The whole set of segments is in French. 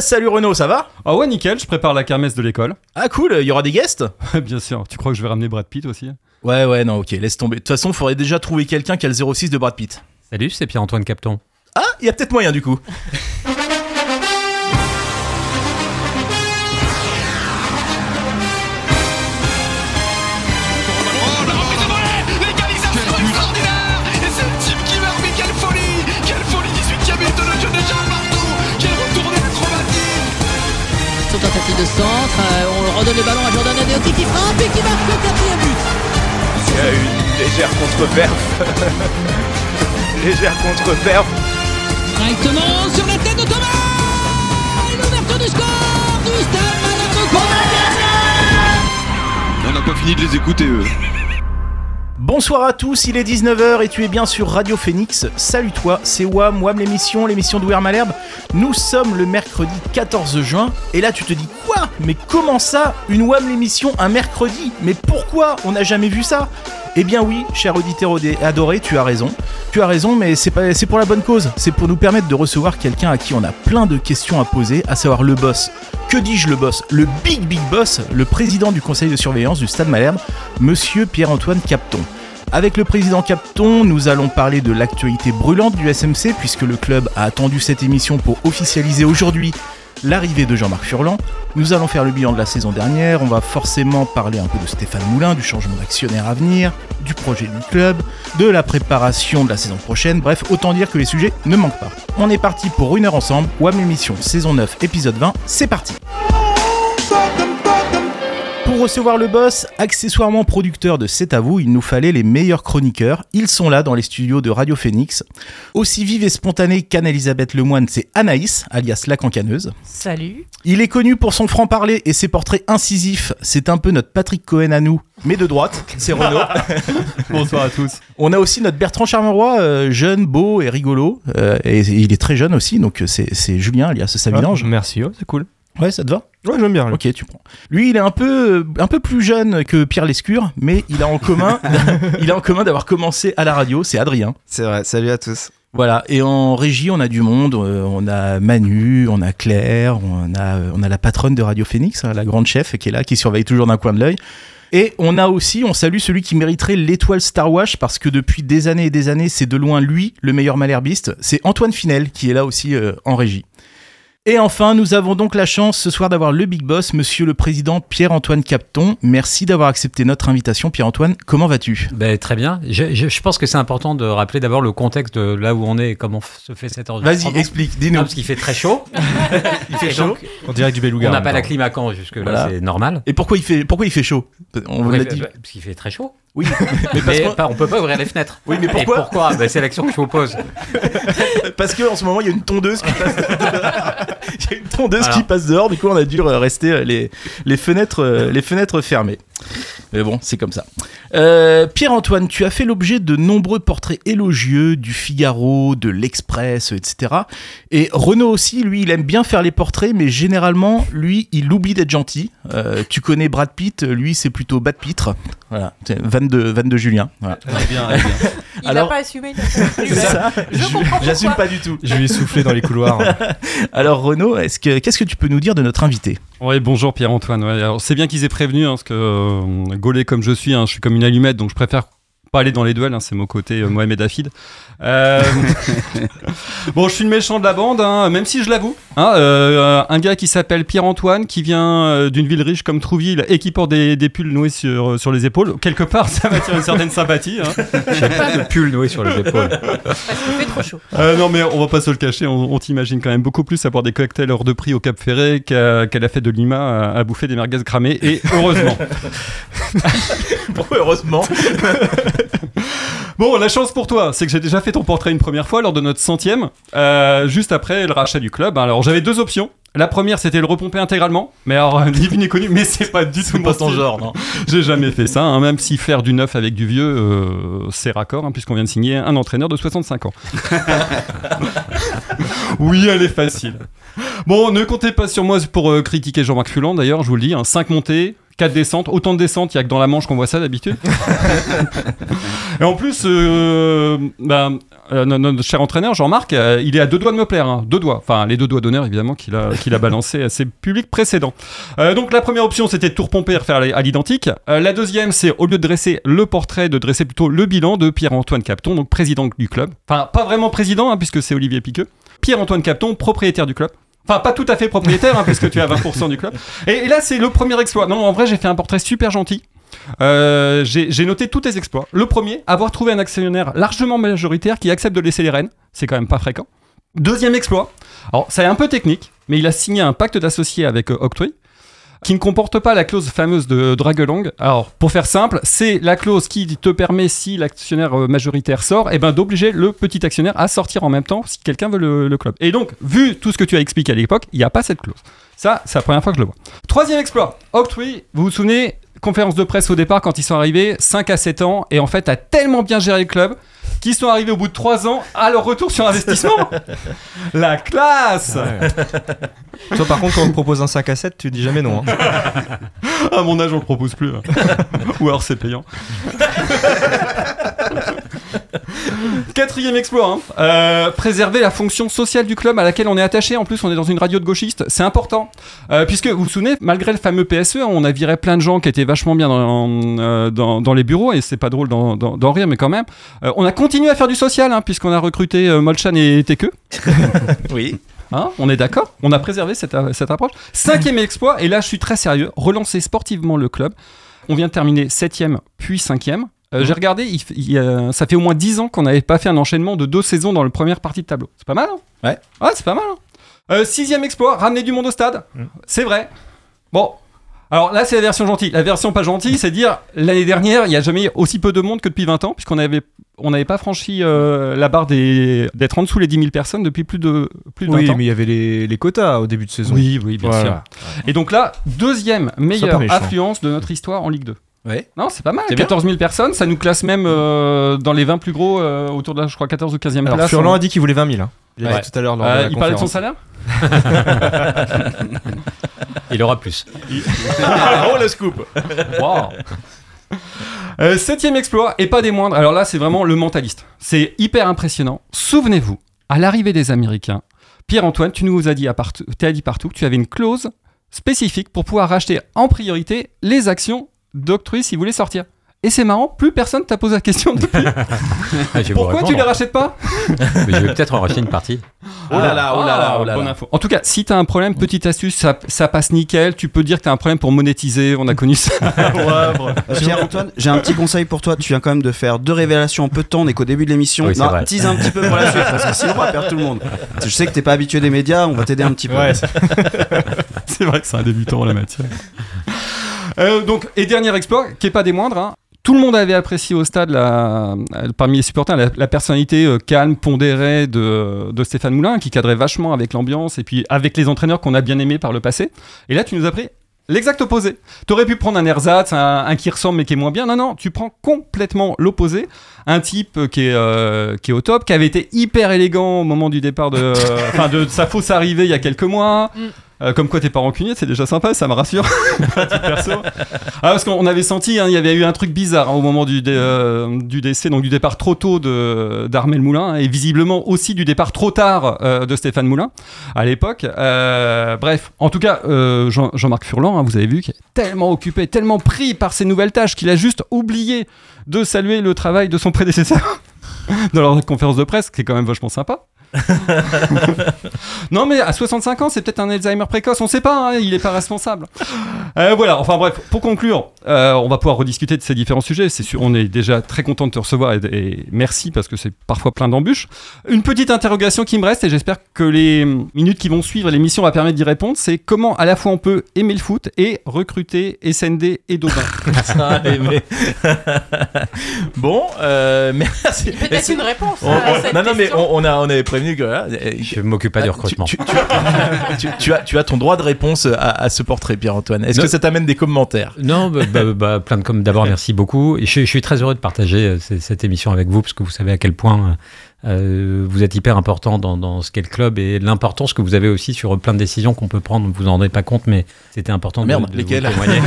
Salut Renaud, ça va Ah ouais, nickel, je prépare la kermesse de l'école. Ah cool, il y aura des guests Bien sûr, tu crois que je vais ramener Brad Pitt aussi? Ouais, ouais, non, ok, laisse tomber. De toute façon, faudrait déjà trouver quelqu'un qui a le 06 de Brad Pitt. Salut, c'est Pierre-Antoine Capton. Ah, il y a peut-être moyen du coup. de centre, euh, on redonne le ballon à Jordan Adeoti qui frappe et qui marque le quatrième but. Il y a une légère contre-perf. légère contre-perf. Directement sur la tête de Thomas L'ouverture du score du Stade Malherbe On n'a pas fini de les écouter, eux. Bonsoir à tous, il est 19h et tu es bien sur Radio Phoenix. Salut toi, c'est Wam, Wam l'émission, l'émission d'Ouer Malherbe. Nous sommes le mercredi 14 juin et là tu te dis quoi? Mais comment ça Une Wam l'émission un mercredi? Mais pourquoi? On n'a jamais vu ça eh bien oui, cher auditeur adoré, tu as raison. Tu as raison, mais c'est pour la bonne cause. C'est pour nous permettre de recevoir quelqu'un à qui on a plein de questions à poser, à savoir le boss. Que dis-je le boss? Le big big boss, le président du conseil de surveillance du Stade Malherbe, Monsieur Pierre-Antoine Capton. Avec le président Capton, nous allons parler de l'actualité brûlante du SMC puisque le club a attendu cette émission pour officialiser aujourd'hui l'arrivée de Jean-Marc Furlan. Nous allons faire le bilan de la saison dernière, on va forcément parler un peu de Stéphane Moulin, du changement d'actionnaire à venir, du projet du club, de la préparation de la saison prochaine, bref, autant dire que les sujets ne manquent pas. On est parti pour une heure ensemble, WAM émission saison 9 épisode 20, c'est parti pour recevoir le boss, accessoirement producteur de C'est à vous, il nous fallait les meilleurs chroniqueurs. Ils sont là dans les studios de Radio Phoenix. Aussi vive et spontanée qu'Anne-Elisabeth Lemoine, c'est Anaïs, alias la cancaneuse. Salut. Il est connu pour son franc-parler et ses portraits incisifs. C'est un peu notre Patrick Cohen à nous, mais de droite, c'est Renaud. Bonsoir à tous. On a aussi notre Bertrand Charmeroy, euh, jeune, beau et rigolo. Euh, et il est très jeune aussi, donc c'est c'est Julien, alias Savinange. merci, c'est cool. Ouais, ça te va? Ouais, j'aime bien. Ok, tu prends. Lui, il est un peu, un peu plus jeune que Pierre Lescure, mais il a en commun, il a en commun d'avoir commencé à la radio. C'est Adrien. C'est vrai, salut à tous. Voilà. Et en régie, on a du monde. euh, On a Manu, on a Claire, on a, on a la patronne de Radio Phoenix, hein, la grande chef qui est là, qui surveille toujours d'un coin de l'œil. Et on a aussi, on salue celui qui mériterait l'étoile Star Wars parce que depuis des années et des années, c'est de loin lui le meilleur malherbiste. C'est Antoine Finel qui est là aussi euh, en régie. Et enfin, nous avons donc la chance ce soir d'avoir le Big Boss, monsieur le président Pierre-Antoine Capton. Merci d'avoir accepté notre invitation, Pierre-Antoine. Comment vas-tu? Ben, très bien. Je, je- je pense que c'est important de rappeler d'abord le contexte de là où on est et comment se fait cette Vas-y, enregistrement. explique, dis-nous. parce qu'il fait très chaud. Il fait Et chaud. donc, On dirait du on beluga. n'a pas la clim à Caen jusque là, Voilà. c'est normal. Et pourquoi il fait, pourquoi il fait chaud? On vous l'a dit. bah, Parce qu'il fait très chaud. Oui, mais pas- on peut pas ouvrir les fenêtres. Oui, mais Et pourquoi Ben, C'est l'action que je vous pose. parce que en ce moment il y a une tondeuse qui passe. il y a une tondeuse qui passe dehors. Du coup, on a dû euh, rester euh, les, les fenêtres, euh, les fenêtres fermées. Mais bon, c'est comme ça. Euh, Pierre-Antoine, tu as fait l'objet de nombreux portraits élogieux du Figaro, de l'Express, etc. Et Renaud aussi, lui, il aime bien faire les portraits, mais généralement, lui, il oublie d'être gentil. Euh, tu connais Brad Pitt, lui, c'est plutôt Bad Pitre. Voilà, c'est de, van de Julien. Voilà. bien, bien. Il Alors- n'a pas assumé. il a pas assumé. C'est ça. Je comprends J'assume pas du tout. Je lui ai soufflé dans les couloirs. Alors Renaud, est-ce que qu'est-ce que tu peux nous dire de notre invité? Ouais, bonjour Pierre-Antoine. Ouais, alors c'est bien qu'ils aient prévenu, hein, parce que euh, gaulé comme je suis, hein, je suis comme une allumette, donc je préfère pas aller dans les duels. hein, c'est mon côté euh, Mohamed Afid. Euh, bon, je suis le méchant de la bande, hein, même si je l'avoue. Hein, euh, un gars qui s'appelle Pierre-Antoine, qui vient euh, d'une ville riche comme Trouville et qui porte des, des pulls noués sur, sur les épaules. Quelque part, ça m'attire une certaine sympathie. hein. J'ai pas de pull noué sur les épaules. Parce qu'il fait trop chaud. Euh, non, mais on va pas se le cacher, on, on t'imagine quand même beaucoup plus à boire des cocktails hors de prix au Cap Ferré qu'à- qu'elle a fait de Lima à, à bouffer des merguez cramées, et heureusement. Pourquoi heureusement bon, la chance pour toi, c'est que j'ai déjà fait ton portrait une première fois lors de notre centième, euh, juste après le rachat du club. Alors j'avais deux options. La première, c'était le repomper intégralement, mais alors vu ni connu, mais c'est pas du tout pas ton genre, non J'ai jamais fait ça, hein, même si faire du neuf avec du vieux, euh, c'est raccord, hein, puisqu'on vient de signer un entraîneur de 65 ans. oui, elle est facile. Bon, ne comptez pas sur moi pour euh, critiquer Jean-Marc Fulan, d'ailleurs, je vous le dis, 5 montées, 4 descentes, autant de descentes, il y a que dans la Manche qu'on voit ça d'habitude. Et en plus, euh, bah, euh, no- notre cher entraîneur Jean-Marc, euh, il est à deux doigts de me plaire, hein. deux doigts, enfin les deux doigts d'honneur évidemment qu'il a, qu'il a balancé à ses publics précédents. Donc la première option c'était de tout repomper et refaire à l'identique. La deuxième c'est au lieu de dresser le portrait, de dresser plutôt le bilan de Pierre-Antoine Capton, donc président du club. Enfin pas vraiment président hein, puisque c'est Olivier Piqueux. Pierre-Antoine Capton, propriétaire du club. Enfin, pas tout à fait propriétaire, hein, puisque tu as 20% du club. Et, là, c'est le premier exploit. Non, en vrai, j'ai fait un portrait super gentil. Euh, j'ai noté tous tes exploits. Le premier, avoir trouvé un actionnaire largement majoritaire qui accepte de laisser les rênes. C'est quand même pas fréquent. Deuxième exploit. Alors, ça est un peu technique, mais il a signé un pacte d'associés avec euh, Octree qui ne comporte pas la clause fameuse de Dragelong. Alors, pour faire simple, c'est la clause qui te permet, si l'actionnaire euh, majoritaire sort, eh ben, d'obliger le petit actionnaire à sortir en même temps si quelqu'un veut le, le club. Et donc, vu tout ce que tu as expliqué à l'époque, il n'y a pas cette clause. Ça, c'est la première fois que je le vois. Troisième exploit. Octree, vous vous souvenez, conférence de presse au départ quand ils sont arrivés, 5 à 7 ans, et en fait, a tellement bien géré le club qu'ils sont arrivés au bout de 3 ans à leur retour sur investissement. la classe Toi, par contre, quand on te propose un 5 à 7, tu dis jamais non. hein. À mon âge, on le propose plus. hein. Ou alors c'est payant. Quatrième exploit, hein. Euh, préserver la fonction sociale du club à laquelle on est attaché. En plus, on est dans une radio de gauchistes, c'est important. Euh, puisque vous vous souvenez, malgré le fameux PSE, hein, on a viré plein de gens qui étaient vachement bien dans, euh, dans, dans les bureaux, et c'est pas drôle d'en- d'en d'en rire, mais quand même. Euh, on a continué à faire du social, hein, puisqu'on a recruté euh, Molchan et Teke. Oui. Hein, on est d'accord On a préservé cette, cette approche. Cinquième exploit, et là je suis très sérieux, relancer sportivement le club. On vient de terminer septième, puis cinquième. Euh, J'ai regardé, il f- il y a- ça fait au moins 10 ans qu'on n'avait pas fait un enchaînement de deux saisons dans la première partie de tableau. C'est pas mal, hein? Ouais. Ouais, c'est pas mal. hein Euh, sixième exploit, ramener du monde au stade. C'est vrai. Bon. Alors là, c'est la version gentille. La version pas gentille, c'est dire l'année dernière, il n'y a jamais eu aussi peu de monde que depuis 20 ans, puisqu'on avait on n'avait pas franchi euh, la barre d'être en dessous les 10 000 personnes depuis plus de plus de 20 Oui, ans. mais il y avait les, les quotas au début de saison. Oui, oui, bien Voilà. sûr. Et donc là, deuxième meilleure affluence de notre histoire en Ligue 2. Ouais. Non, c'est pas mal. C'est bien. 14 000 personnes, ça nous classe même euh, dans les 20 plus gros, euh, autour de la, je crois, 14 ou 15e Alors, place. Furlan hein. a dit qu'il voulait 20 000. hein. Il a Ouais. dit tout à l'heure Euh, la il parlait de son salaire Il aura plus. oh le scoop Wow. Septième exploit, et pas des moindres. Alors là, c'est vraiment le mentaliste. C'est hyper impressionnant. Souvenez-vous, à l'arrivée des Américains, Pierre-Antoine, tu nous as dit, à partout, t'as dit partout que tu avais une clause spécifique pour pouvoir racheter en priorité les actions d'Octroi s'ils voulaient sortir. Et c'est marrant, plus personne t'a posé la question depuis. Je vais vous Pourquoi tu les répondre. rachètes pas? Mais Je vais peut-être en racheter une partie. Oh là là, oh là là, oh là bonne là. info. En tout cas, si t'as un problème, petite astuce, ça, ça passe nickel. Tu peux dire que t'as un problème pour monétiser. On a connu ça. Euh, Pierre-Antoine, j'ai un petit conseil pour toi. Tu viens quand même de faire deux révélations en peu de temps. On est qu'au début de l'émission. Oui, c'est non, vrai. tease un petit peu pour la suite parce que sinon on va perdre tout le monde. Je sais que t'es pas habitué des médias. On va t'aider un petit peu. Ouais, C'est vrai que c'est un débutant en la matière. Euh, donc, et dernier exploit, qui est pas des moindres. hein. Tout le monde avait apprécié au stade, euh, parmi les supporters, la, personnalité euh, calme, pondérée de, Stéphane Moulin, qui cadrait vachement avec l'ambiance et puis avec les entraîneurs qu'on a bien aimés par le passé. Et là, tu nous as pris l'exact opposé. T'aurais pu prendre un ersatz, un, un qui ressemble mais qui est moins bien. Non, non, tu prends complètement l'opposé. Un type qui est, qui est au top, qui avait été hyper élégant au moment du départ de sa fausse arrivée il y a quelques mois. Mm. Euh, comme quoi t'es pas rancunier, c'est déjà sympa, ça me rassure. Ah, parce qu'on avait senti, hein, il y avait eu un truc bizarre hein, au moment du, euh, du décès, donc du départ trop tôt d'Armel Moulin, et visiblement aussi du départ trop tard euh, de Stéphane Moulin à l'époque. Bref, en tout cas, Jean- Jean-Marc Furlan, hein, vous avez vu, qui est tellement occupé, tellement pris par ses nouvelles tâches qu'il a juste oublié de saluer le travail de son prédécesseur dans leur conférence de presse, qui est quand même vachement sympa. non mais à 65 ans, c'est peut-être un Alzheimer précoce, on sait pas, hein, il est pas responsable. Euh, voilà, enfin bref, pour conclure, euh, on va pouvoir rediscuter de ces différents sujets. C'est sûr, on est déjà très content de te recevoir et, et merci parce que c'est parfois plein d'embûches. Une petite interrogation qui me reste et j'espère que les minutes qui vont suivre l'émission va permettre d'y répondre, c'est comment à la fois on peut aimer le foot et recruter SND et Daubin. Ah, mais- bon, euh, merci. Peut-être une réponse On- à on- cette non, non, mais on, on a, on avait prévenu que. voilà, euh, Je m'occupe pas du ah, recrutement. Tu, as, tu as ton droit de réponse à, à ce portrait, Pierre-Antoine. Est-ce que ça t'amène des commentaires? Non, bah, bah, bah, plein de comme d'abord merci beaucoup. Je, je suis très heureux de partager euh, cette émission avec vous parce que vous savez à quel point Euh, vous êtes hyper important dans, dans ce qu'est le club et l'importance que vous avez aussi sur plein de décisions qu'on peut prendre. Vous en rendez pas compte, mais c'était important Merde, de, de lesquelles vous témoigner.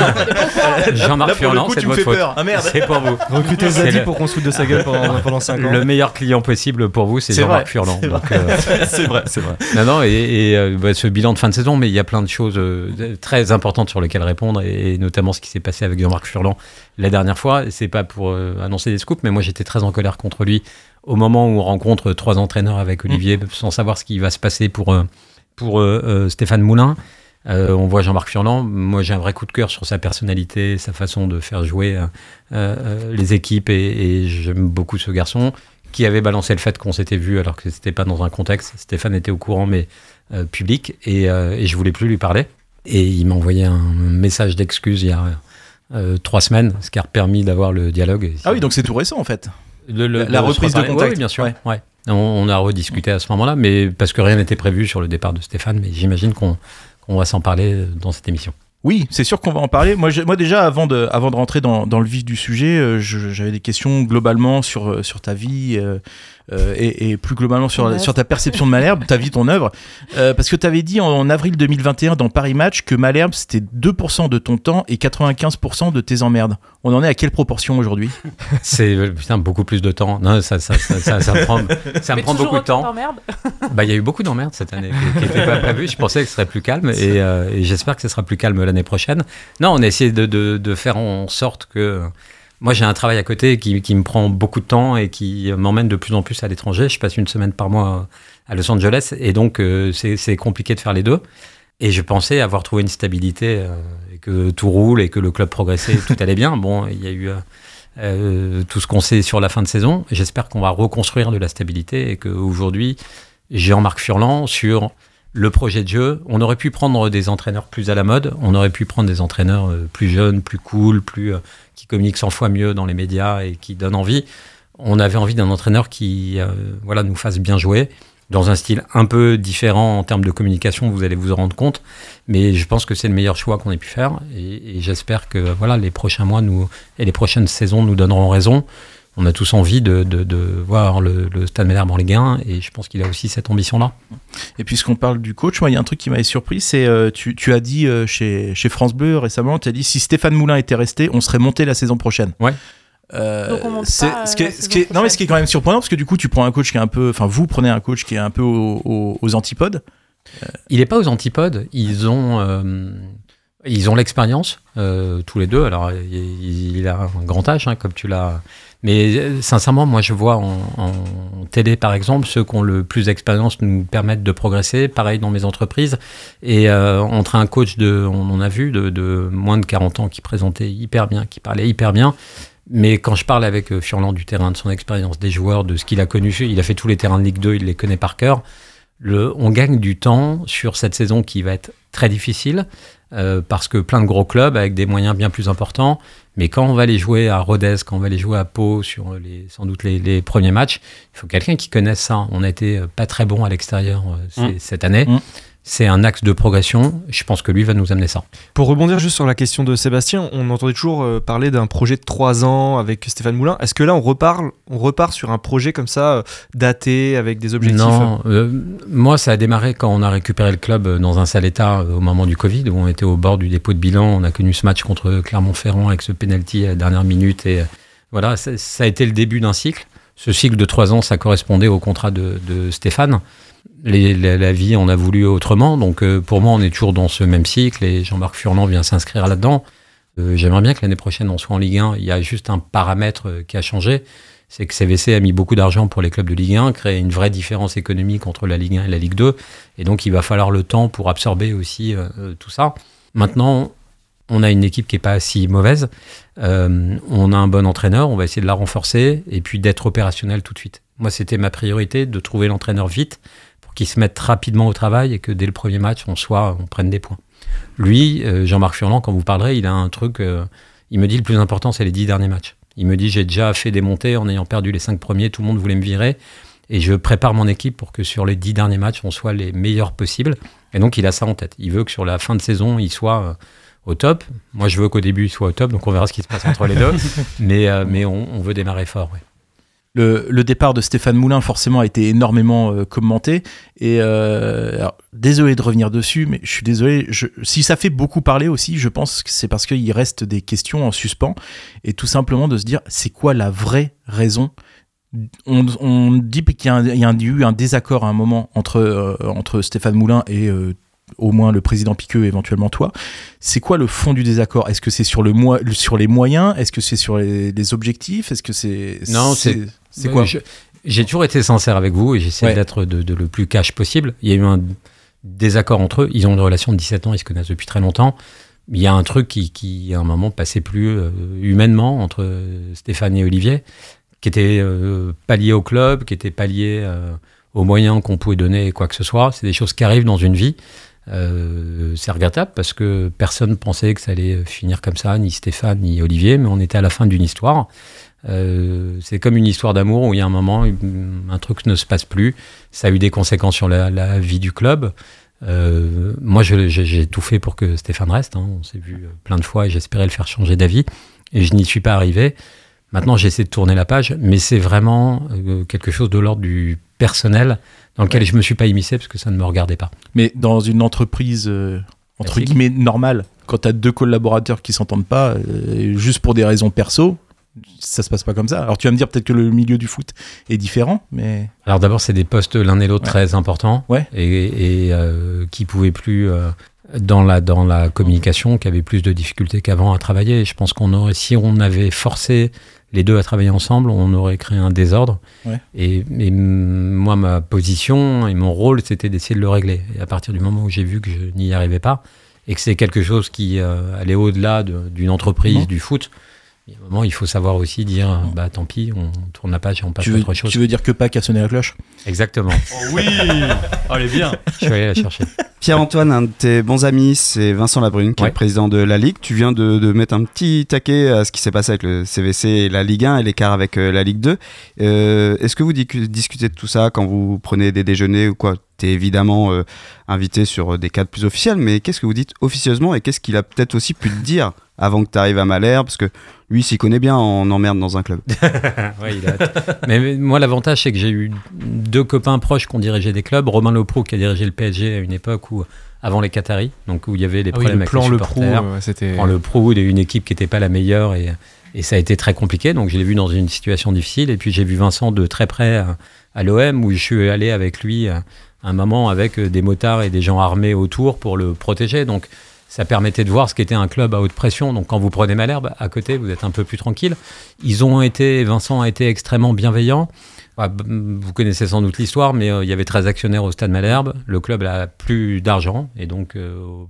Jean-Marc Là, pour le Furlan, coup, c'est tu de me votre fais faute. peur. Ah, merde. C'est pour vous. Recruter C'est Zadi le- pour qu'on se foute de sa gueule pendant, pendant 5 ans. Le meilleur client possible pour vous, c'est Jean-Marc. Furlan. C'est euh, c'est vrai, c'est vrai. non, non, et, et, euh, bah, ce bilan de fin de saison, mais il y a plein de choses euh, très importantes sur lesquelles répondre, et, et notamment ce qui s'est passé avec Jean-Marc Furlan la dernière fois. C'est pas pour euh, annoncer des scoops, mais moi j'étais très en colère contre lui au moment où on rencontre trois entraîneurs avec Olivier, sans savoir ce qui va se passer pour, euh, pour euh, euh, Stéphane Moulin. Euh, on voit Jean-Marc Furlan. Moi, j'ai un vrai coup de cœur sur sa personnalité, sa façon de faire jouer euh, les équipes, et, et j'aime beaucoup ce garçon qui avait balancé le fait qu'on s'était vu alors que c'était pas dans un contexte. Stéphane était au courant, mais public, et, et je voulais plus lui parler. Et il m'a envoyé un message d'excuse il y a trois semaines, ce qui a permis d'avoir le dialogue. Ah oui, donc c'est tout récent en fait. Le- le- La- la se reprise de contact. Oui, bien sûr. Ouais. ouais. On, on a rediscuté à ce moment-là, mais parce que rien n'était prévu sur le départ de Stéphane, mais j'imagine qu'on va s'en parler dans cette émission. Oui, c'est sûr qu'on va en parler. Moi, déjà, avant de, avant de rentrer dans, dans le vif du sujet, euh, j'avais des questions globalement sur, euh, sur ta vie euh, euh, et, et plus globalement sur, ta perception de Malherbe, ta vie, ton œuvre. Euh, parce que tu avais dit en, en avril 2021 dans Paris Match que Malherbe, c'était 2% de ton temps et 95% de tes emmerdes. On en est à quelle proportion aujourd'hui? C'est euh, putain, beaucoup plus de temps. Non, ça, ça, ça, ça, ça me prend, ça me Mais prend toujours beaucoup de temps. Bah, il y a eu beaucoup d'emmerdes cette année qui n'étaient pas prévues. Je pensais que ce serait plus calme et, euh, et j'espère que ce sera plus calme l'année prochaine. Non, on a essayé de, de, de faire en sorte que. Moi, j'ai un travail à côté qui, me prend beaucoup de temps et qui m'emmène de plus en plus à l'étranger. Je passe une semaine par mois à Los Angeles et donc euh, c'est compliqué de faire les deux. Et je pensais avoir trouvé une stabilité euh, et que tout roule et que le club progressait, tout allait bien. Bon, il y a eu euh, euh, tout ce qu'on sait sur la fin de saison. J'espère qu'on va reconstruire de la stabilité et qu'aujourd'hui, Jean-Marc Furlan sur le projet de jeu. On aurait pu prendre des entraîneurs plus à la mode, on aurait pu prendre des entraîneurs euh, plus jeunes, plus cool, plus euh, qui communiquent 100 fois mieux dans les médias et qui donnent envie. On avait envie d'un entraîneur qui euh, voilà, nous fasse bien jouer dans un style un peu différent en termes de communication, vous allez vous en rendre compte. Mais je pense que c'est le meilleur choix qu'on ait pu faire. Et, j'espère que voilà, les prochains mois et les prochaines saisons nous donneront raison. On a tous envie de, de, de voir le, le Stade Malherbe en Ligue 1 et je pense qu'il a aussi cette ambition-là. Et puisqu'on parle du coach, moi, il y a un truc qui m'avait surpris, c'est euh, tu, tu as dit euh, chez, chez France Bleu récemment, tu as dit si Stéphane Moulin était resté, on serait monté la saison prochaine. Ouais. Euh, Donc on monte c'est- pas, ce qui euh, est- la ce qui est- saison non mais ce qui est quand même surprenant parce que du coup tu prends un coach qui est un peu enfin vous prenez un coach qui est un peu au- au- aux antipodes Il n'est pas aux antipodes. Ils ont, euh, ils ont l'expérience, euh, tous les deux. Alors, il, il a un grand âge, hein, comme tu l'as. Mais euh, sincèrement, moi, je vois en, en télé, par exemple, ceux qui ont le plus d'expérience nous permettent de progresser. Pareil dans mes entreprises. Et euh, entre un coach de, on en a vu, de, moins de 40 ans qui présentait hyper bien, qui parlait hyper bien. Mais quand je parle avec euh, Furlan du terrain, de son expérience, des joueurs, de ce qu'il a connu, il a fait tous les terrains de Ligue 2, il les connaît par cœur le, on gagne du temps sur cette saison qui va être très difficile euh, parce que plein de gros clubs avec des moyens bien plus importants. Mais quand on va les jouer à Rodez, quand on va les jouer à Pau sur les, sans doute les, les premiers matchs, il faut quelqu'un qui connaisse ça. On été euh, pas très bon à l'extérieur euh, ces- Mm. cette année. Mm. C'est un axe de progression. Je pense que lui va nous amener ça. Pour rebondir juste sur la question de Sébastien, on entendait toujours euh, parler d'un projet de 3 ans avec Stéphane Moulin. Est-ce que là, on reparle, on repart sur un projet comme ça, euh, daté, avec des objectifs Non, euh, moi ça a démarré quand on a récupéré le club dans un sale état au moment du Covid, où on était au bord du dépôt de bilan. On a connu ce match contre Clermont-Ferrand avec ce penalty à la dernière minute. Et voilà, ça, ça a été le début d'un cycle. Ce cycle de trois ans, ça correspondait au contrat de, de Stéphane. La, vie, on a voulu autrement. Donc euh, pour moi, on est toujours dans ce même cycle et Jean-Marc Furlan vient s'inscrire là-dedans. Euh, J'aimerais bien que l'année prochaine, on soit en Ligue 1. Il y a juste un paramètre euh, qui a changé c'est que CVC a mis beaucoup d'argent pour les clubs de Ligue 1, créer une vraie différence économique entre la Ligue 1 et la Ligue 2. Et donc, il va falloir le temps pour absorber aussi tout ça. Maintenant, on a une équipe qui n'est pas si mauvaise. On a un bon entraîneur, on va essayer de la renforcer et puis d'être opérationnel tout de suite. Moi, c'était ma priorité de trouver l'entraîneur vite pour qu'il se mette rapidement au travail et que dès le premier match, on soit, on prenne des points. Lui, euh, Jean-Marc Furlan, quand vous parlerez, il a un truc. euh, il me dit le plus important, c'est les dix derniers matchs. Il me dit j'ai déjà fait des montées en ayant perdu les cinq premiers, tout le monde voulait me virer. Et je prépare mon équipe pour que sur les dix derniers matchs, on soit les meilleurs possibles. Et donc, il a ça en tête. Il veut que sur la fin de saison, il soit euh, au top. Moi, je veux qu'au début, il soit au top. Donc, on verra ce qui se passe entre les deux. Mais, euh, mais on, on veut démarrer fort. ouais. Le, le départ de Stéphane Moulin, forcément, a été énormément euh, commenté. Et euh, alors, désolé de revenir dessus, mais je suis désolé. Je, si ça fait beaucoup parler aussi, je pense que c'est parce qu'il reste des questions en suspens. Et tout simplement de se dire, c'est quoi la vraie raison? On, on dit qu'il y a, un- il y a un- eu un désaccord à un moment entre, euh, entre Stéphane Moulin et au moins le président Piqueux, éventuellement toi. C'est quoi le fond du désaccord? Est-ce que c'est sur, le sur les moyens? Est-ce que c'est sur les, les objectifs? Est-ce que c'est. Non, c'est- C'est quoi je- J'ai toujours été sincère avec vous et j'essaie Ouais. d'être de, de le plus cash possible. Il y a eu un désaccord entre eux. Ils ont une relation de 17 ans, ils se connaissent depuis très longtemps. Il y a un truc qui, qui à un moment, passait plus euh, humainement entre Stéphane et Olivier, qui était euh, pas lié au club, qui était pas lié euh, aux moyens qu'on pouvait donner, quoi que ce soit. C'est des choses qui arrivent dans une vie. Euh, c'est regrettable parce que personne pensait que ça allait finir comme ça, ni Stéphane ni Olivier, mais on était à la fin d'une histoire. Euh, c'est comme une histoire d'amour où il y a un moment, un truc ne se passe plus. Ça a eu des conséquences sur la, la vie du club. Euh, moi, j'ai tout fait pour que Stéphane reste. hein. On s'est vu euh, plein de fois et j'espérais le faire changer d'avis. Et je n'y suis pas arrivé. Maintenant, j'essaie de tourner la page, mais c'est vraiment euh, quelque chose de l'ordre du personnel dans lequel je me suis pas immiscé parce que ça ne me regardait pas. Mais dans une entreprise, euh, entre Classique. guillemets, normale, quand tu as deux collaborateurs qui s'entendent pas, juste pour des raisons perso, ça se passe pas comme ça. Alors tu vas me dire peut-être que le milieu du foot est différent, mais. Alors d'abord, c'est des postes l'un et l'autre Ouais. très importants Ouais. et, et, euh, qui pouvaient plus euh, dans la dans la communication, qui avaient plus de difficultés qu'avant à travailler. Et je pense qu'on aurait, si on avait forcé les deux à travailler ensemble, on aurait créé un désordre. Ouais. Et, moi, ma position et mon rôle, c'était d'essayer de le régler. Et à partir du moment où j'ai vu que je n'y arrivais pas et que c'est quelque chose qui euh, allait au-delà de- d'une entreprise, Non. du foot. Il y a un moment, il faut savoir aussi dire, bah tant pis, on tourne la page et on passe Tu à autre chose. tu veux dire que Pâques a sonné la cloche? Exactement. oui Allez, bien Je suis allé la chercher. Pierre-Antoine, un de tes bons amis, c'est Vincent Labrune, qui est Ouais. le président de la Ligue. Tu viens de, de mettre un petit taquet à ce qui s'est passé avec le CVC et la Ligue 1 et l'écart avec euh, la Ligue 2. Euh, Est-ce que vous discutez de tout ça quand vous prenez des déjeuners ou quoi? Évidemment euh, invité sur des cadres plus officiels, mais qu'est-ce que vous dites officieusement et qu'est-ce qu'il a peut-être aussi pu te dire avant que tu arrives à Malherbe? Parce que lui, s'il connaît bien, on emmerde dans un club. Ouais, il a hâte. mais, mais moi, l'avantage, c'est que j'ai eu deux copains proches qui ont dirigé des clubs. Romain Leproux, qui a dirigé le PSG à une époque où, avant les Qataris, donc où il y avait des Ah oui, problèmes le avec plan, les le supporters. euh, c'était. Prend le pro, il a eu une équipe qui n'était pas la meilleure et, et ça a été très compliqué. Donc je l'ai vu dans une situation difficile. Et puis j'ai vu Vincent de très près à, à l'OM où je suis allé avec lui à un moment avec euh, des motards et des gens armés autour pour le protéger. Donc ça permettait de voir ce qu'était un club à haute pression. Donc quand vous prenez Malherbe, à côté, vous êtes un peu plus tranquille. Ils ont été, Vincent a été extrêmement bienveillant. B- Vous connaissez sans doute l'histoire, mais euh, il y avait 13 actionnaires au stade Malherbe. Le club n'a plus d'argent et donc euh, au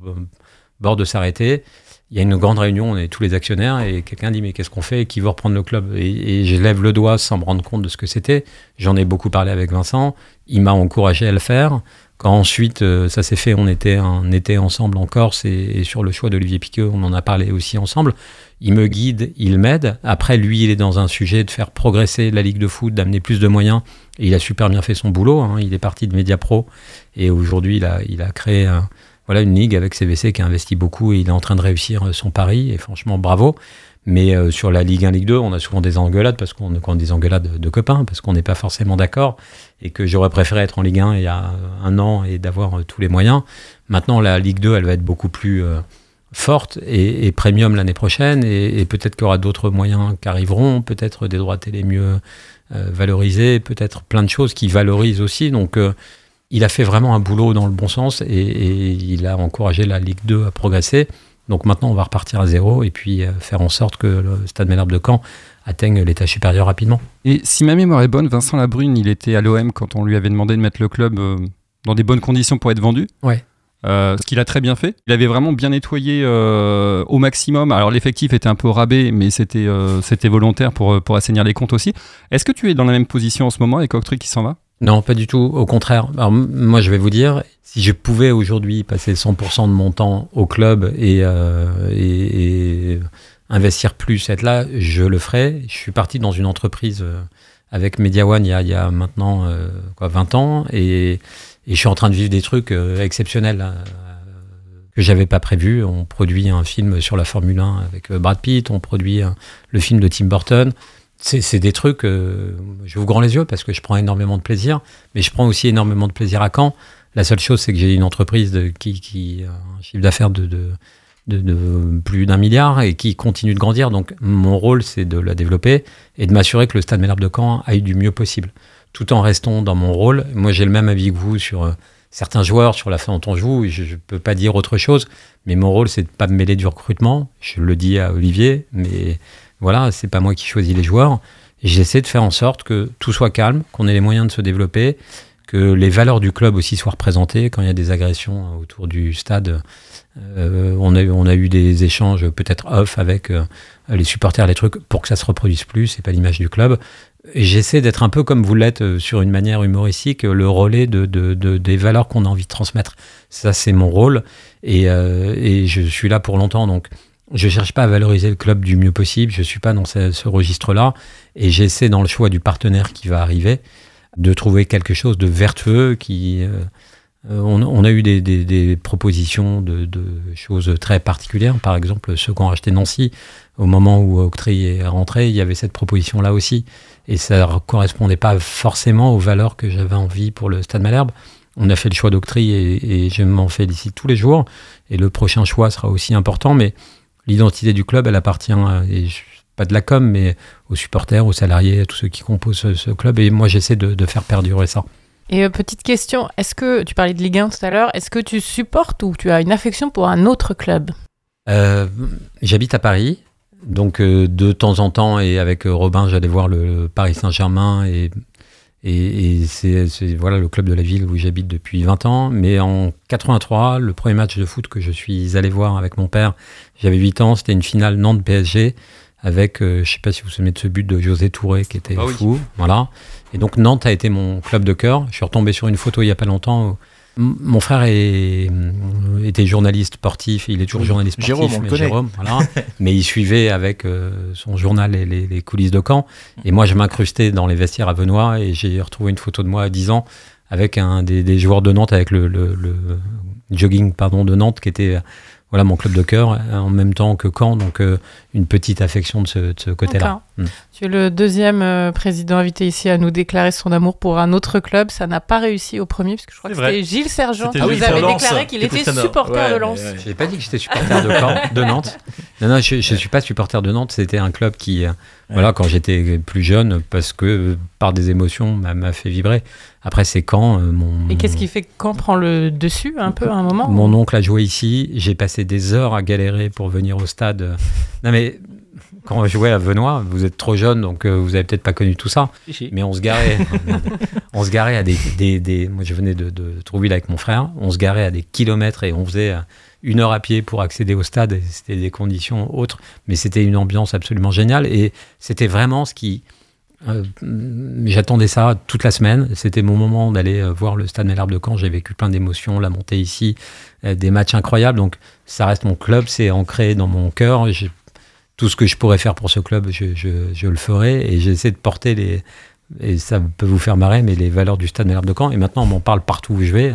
bord de s'arrêter. Il y a une grande réunion, on est tous les actionnaires et quelqu'un dit mais qu'est-ce qu'on fait? Qui veut reprendre le club? Et, et je lève le doigt sans me rendre compte de ce que c'était. J'en ai beaucoup parlé avec Vincent. Il m'a encouragé à le faire. Quand ensuite euh, ça s'est fait, on était un été ensemble en Corse et, sur le choix d'Olivier Piqueux, on en a parlé aussi ensemble. Il me guide, il m'aide. Après, lui, il est dans un sujet de faire progresser la Ligue de foot, d'amener plus de moyens. Il a super bien fait son boulot. hein. Il est parti de Mediapro et aujourd'hui, il a, il a créé un- voilà, une ligue avec CVC qui a investi beaucoup et il est en train de réussir euh, son pari. Et franchement, bravo. Mais euh, sur la Ligue 1, Ligue 2, on a souvent des engueulades parce qu'on quand des engueulades de copains parce qu'on n'est pas forcément d'accord et que j'aurais préféré être en Ligue 1 il y a un an et d'avoir euh, tous les moyens. Maintenant, la Ligue 2, elle va être beaucoup plus euh, forte et, premium l'année prochaine et, peut-être qu'il y aura d'autres moyens qui arriveront, peut-être des droits télé mieux euh, valorisés, peut-être plein de choses qui valorisent aussi. Donc, il a fait vraiment un boulot dans le bon sens et, et il a encouragé la Ligue 2 à progresser. Donc maintenant, on va repartir à zéro et puis euh, faire en sorte que le Stade Malherbe de Caen atteigne l'état supérieur rapidement. Et si ma mémoire est bonne, Vincent Labrune, il était à l'OM quand on lui avait demandé de mettre le club euh, dans des bonnes conditions pour être vendu. Ouais. Euh, ce qu'il a très bien fait. Il avait vraiment bien nettoyé euh, au maximum. Alors l'effectif était un peu rabais, mais c'était euh, c'était volontaire pour, pour assainir les comptes aussi. Est-ce que tu es dans la même position en ce moment avec Octruy qui s'en va? Non, pas du tout. Au contraire. Alors, moi, je vais vous dire, si je pouvais aujourd'hui passer 100% de mon temps au club et, euh, et- investir plus, être là, je le ferais. Je suis parti dans une entreprise euh, avec Media One il y a, maintenant euh, quoi, 20 ans et, et je suis en train de vivre des trucs exceptionnels euh, que j'avais pas prévu. On produit un film sur la Formule 1 avec Brad Pitt, on produit le film de Tim Burton. C'est des trucs, euh, je vous grand les yeux parce que je prends énormément de plaisir, mais je prends aussi énormément de plaisir à Caen. La seule chose, c'est que j'ai une entreprise qui, a un chiffre d'affaires de, plus d'un milliard et qui continue de grandir. Donc, mon rôle, c'est de la développer et de m'assurer que le Stade Malherbe de Caen aille du mieux possible, tout en restant dans mon rôle. Moi, j'ai le même avis que vous sur euh, certains joueurs, sur la façon dont on joue. Je ne peux pas dire autre chose, mais mon rôle, c'est de pas me mêler du recrutement. Je le dis à Olivier, mais voilà, c'est pas moi qui choisis les joueurs. J'essaie de faire en sorte que tout soit calme, qu'on ait les moyens de se développer, que les valeurs du club aussi soient représentées. Quand il y a des agressions euh, autour du stade, euh, on, a, eu- des échanges peut-être off avec euh, les supporters, les trucs, pour que ça se reproduise plus. C'est pas l'image du club. J'essaie d'être un peu comme vous l'êtes euh, sur une manière humoristique, le relais de, de- de- des valeurs qu'on a envie de transmettre. Ça, c'est mon rôle. Et, et je suis là pour longtemps. Donc, je cherche pas à valoriser le club du mieux possible. Je suis pas dans ce, ce registre-là. Et j'essaie, dans le choix du partenaire qui va arriver, de trouver quelque chose de vertueux qui. euh, euh, on, on a eu des, des- des propositions de, de choses très particulières. Par exemple, ceux qui ont acheté Nancy, au moment où Octree est rentré, il y avait cette proposition-là aussi. Et ça ne correspondait pas forcément aux valeurs que j'avais envie pour le Stade Malherbe. On a fait le choix d'Octree et, et je m'en félicite tous les jours. Et le prochain choix sera aussi important. Mais l'identité du club, elle appartient, à- et je- pas de la com, mais aux supporters, aux salariés, à tous ceux qui composent ce, ce club. Et moi, j'essaie de, de faire perdurer ça. Et euh, petite question, est-ce que tu parlais de Ligue 1 tout à l'heure, est-ce que tu supportes ou tu as une affection pour un autre club? Euh, J'habite à Paris, donc euh, de temps en temps, et avec euh, Robin, j'allais voir le Paris Saint-Germain, et, et, et c'est voilà le club de la ville où j'habite depuis 20 ans. Mais en 83, le premier match de foot que je suis allé voir avec mon père, j'avais 8 ans, c'était une finale Nantes-PSG, avec, euh, je sais pas si vous vous souvenez de ce but de José Touré qui était Ah oui. fou. Voilà. Et donc Nantes a été mon club de cœur. Je suis retombé sur une photo il y a pas longtemps. Mon frère est, euh, était journaliste sportif, il est toujours journaliste sportif, Jérôme, on mais connaît. Jérôme, voilà. mais il suivait avec euh, son journal les, les- les coulisses de Caen. Et moi, je m'incrustais dans les vestiaires à Benoît et j'ai retrouvé une photo de moi à 10 ans avec un des, des joueurs de Nantes, avec le, le- le jogging pardon, de Nantes qui était euh, voilà, mon club de cœur euh, en même temps que Caen. Donc euh, une petite affection de ce, de ce côté-là. Mm. Tu es le deuxième euh, président invité ici à nous déclarer son amour pour un autre club. Ça n'a pas réussi au premier, parce que je crois que c'était Gilles Sergent qui Gilles vous avait déclaré qu'il qui était supporter ouais, de Lens. ouais, ouais. Je n'ai pas dit que j'étais supporter de, Caen, de Nantes. Non, non, je ne suis pas supporter de Nantes. C'était un club qui, euh, voilà, quand j'étais plus jeune, parce que euh, par des émotions, m'a m'a fait vibrer. Après, c'est quand mon. Et qu'est-ce qui fait que quand prend le dessus un peu à un moment Mon oncle a joué ici. J'ai passé des heures à galérer pour venir au stade. Non, mais quand on jouait à Venoy, vous êtes trop jeune, donc euh, vous avez peut-être pas connu tout ça. Mais on se garait, on se garait à des, des, des- moi je venais de, de Trouville avec mon frère, on se garait à des kilomètres et on faisait euh, une heure à pied pour accéder au stade. C'était des conditions autres, mais c'était une ambiance absolument géniale et c'était vraiment ce qui, euh, j'attendais ça toute la semaine. C'était mon moment d'aller euh, voir le stade Malherbe de Caen. J'ai vécu plein d'émotions, la montée ici, euh, des matchs incroyables. Donc ça reste mon club, c'est ancré dans mon cœur. Tout ce que je pourrais faire pour ce club, je, le ferai et j'essaie de porter les et ça peut vous faire marrer, mais les valeurs du stade Malherbe de Caen. Et maintenant, on m'en parle partout où je vais.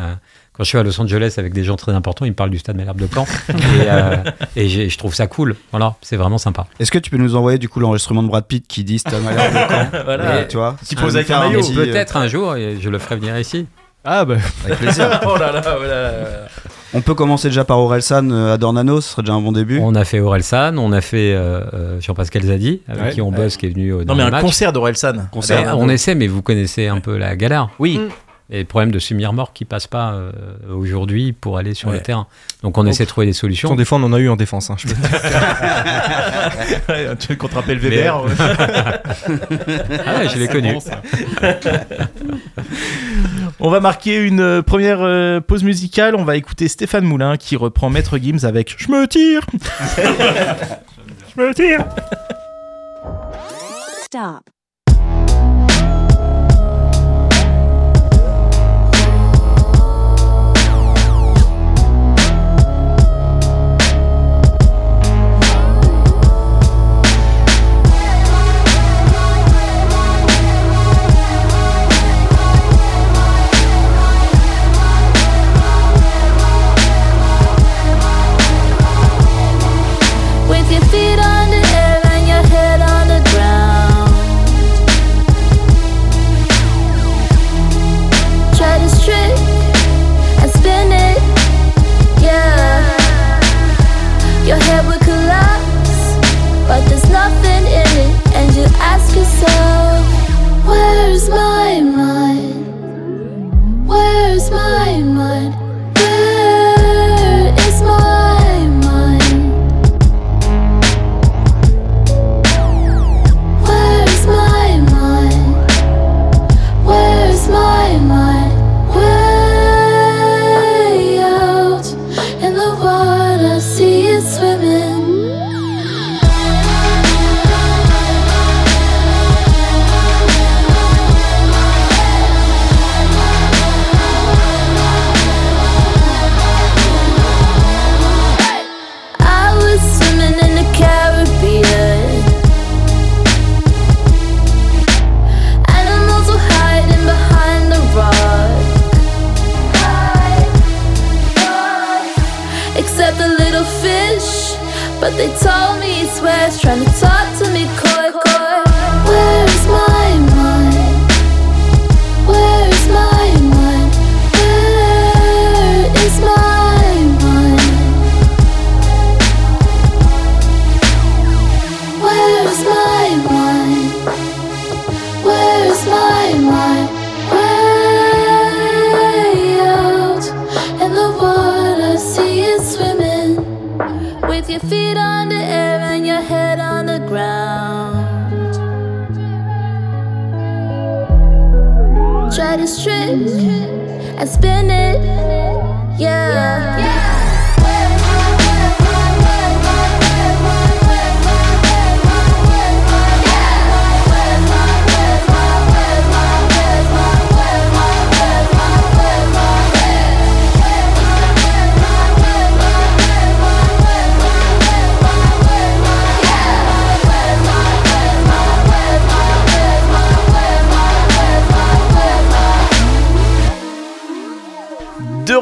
Quand je suis à Los Angeles avec des gens très importants, ils me parlent du stade Malherbe de Caen. et euh, et je trouve ça cool. Voilà, c'est vraiment sympa. Est-ce que tu peux nous envoyer du coup l'enregistrement de Brad Pitt qui dit Stade Malherbe de Caen Voilà. Et, Tu vois Qui pose avec un maillot. petit, euh, Peut-être un jour, et je le ferai venir ici. Ah bah, Avec plaisir. oh là là, oh là là. On peut commencer déjà par Orelsan euh, à Dornano, ce serait déjà un bon début. On a fait Orelsan, on a fait euh, Jean-Pascal Zadi, avec Ouais. qui on bosse, qui est venu au Non mais un match. concert d'Orelsan. Concert. Ben, on essaie, mais vous connaissez un peu la galère. Oui. Mm. Et le problème de Sumir Mort qui passe pas euh, aujourd'hui pour aller sur Ouais. le terrain. Donc on essaie de trouver des solutions. des fois on en a eu en défense. hein, je peux te dire. Ouais, tu contre appel Weber. ouais. Ah ouais, je l'ai connu. On va marquer une euh, première euh, pause musicale. On va écouter Stéphane Moulin qui reprend Maître Gims avec Je me tire. Je me tire. Stop.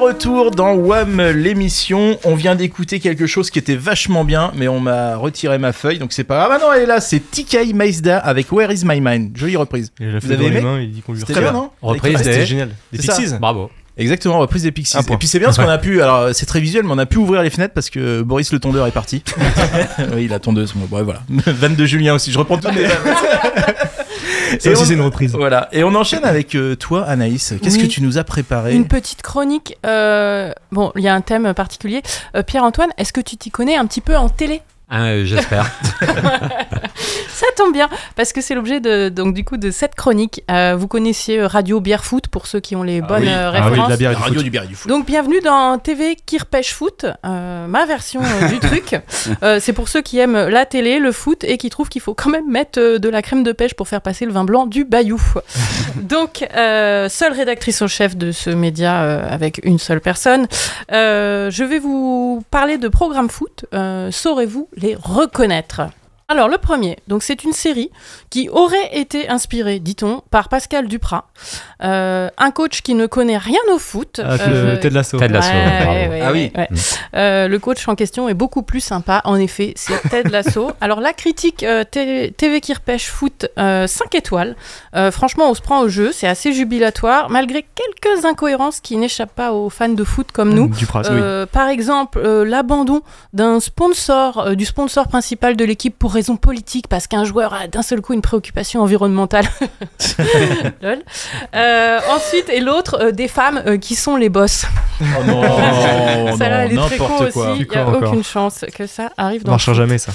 Retour dans WAM l'émission, on vient d'écouter quelque chose qui était vachement bien, mais on m'a retiré ma feuille, donc c'est pas grave. Ah non, elle est là, c'est TK Maizda avec Where is my mind. Jolie reprise. Il a Vous fait avez dans les aimé mains, il dit qu'on lui C'était retire. bien, non Reprise Ah, des- C'était génial. Des. Pixies Bravo. Exactement, reprise des Pixies. Et puis c'est bien parce qu'on a pu, alors c'est très visuel, mais on a pu ouvrir les fenêtres parce que Boris le tondeur est parti. oui, la tondeuse, bon, bref, voilà. Vanne de Julien aussi, je reprends toutes les vannes. Ça aussi, on- c'est une reprise. Voilà, et on enchaîne avec euh, toi, Anaïs. Qu'est-ce Oui. que tu nous as préparé Une petite chronique. euh, bon, il y a un thème particulier. Euh, Pierre-Antoine, est-ce que tu t'y connais un petit peu en télé? Hein, euh, J'espère. Ça tombe bien, parce que c'est l'objet de, donc, du coup, de cette chronique. Euh, vous connaissiez euh, Radio Bière Foot, pour ceux qui ont les bonnes oui. Ah oui, de références. la bière et La du radio foot. du bière et du foot. Donc bienvenue dans TV Kirpèche Foot, euh, ma version euh, du truc. Euh, c'est pour ceux qui aiment la télé, le foot et qui trouvent qu'il faut quand même mettre euh, de la crème de pêche pour faire passer le vin blanc du Bayou. Donc euh, seule rédactrice en chef de ce média euh, avec une seule personne, euh, je vais vous parler de programmes foot. Euh, Saurez-vous les reconnaître alors le premier, donc c'est une série qui aurait été inspirée, dit-on, par Pascal Duprat, euh, un coach qui ne connaît rien au foot. Ah, euh, Ted Lasso. Ted Lasso, Ouais, bravo. ouais, ouais, Ah oui. ouais. Mm. Euh, le coach en question est beaucoup plus sympa, en effet, c'est Ted Lasso. Alors la critique euh, TV Kirpèche Foot, euh, 5 étoiles. Euh, franchement, on se prend au jeu, c'est assez jubilatoire, malgré quelques incohérences qui n'échappent pas aux fans de foot comme nous. Du Pras, oui. Par exemple, euh, l'abandon d'un sponsor, euh, du sponsor principal de l'équipe pour raison politique, parce qu'un joueur a d'un seul coup une préoccupation environnementale. Lol. Euh, ensuite, et l'autre, euh, des femmes euh, qui sont les boss. Oh non, Celle-là, elle est non, très con aussi. Il n'y a Encore, aucune chance que ça arrive Ça dans le marchera foot. jamais, ça.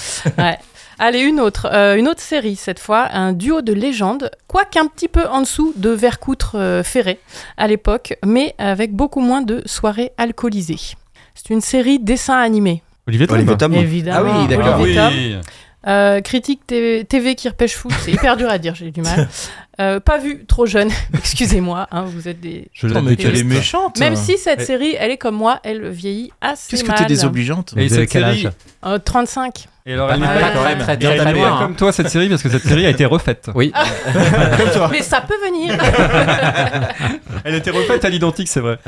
Allez, une autre, euh, une autre série cette fois, un duo de légendes, quoique un petit peu en dessous de Vercoutre euh, Ferré à l'époque, mais avec beaucoup moins de soirées alcoolisées. C'est une série dessin animé. Olivier Tom. Olivier Tom. Évidemment. Ah oui, d'accord. Olivier Tom. Euh, critique TV, TV qui repêche foot, c'est hyper dur à dire, j'ai du mal. Euh, pas vu, trop jeune, excusez-moi, hein, vous êtes des... Je Non, mais qu'elle est méchante. Même si cette Ouais. série, elle est comme moi, elle vieillit assez Qu'est-ce que mal. t'es désobligeante Et cette quel série. âge? Euh, 35. Et alors, elle n'est pas quand très, même. très, Bien très, très très loin, hein. comme toi cette série parce que cette série a été refaite. Oui. Mais ça peut venir. Elle a été refaite à l'identique, c'est vrai.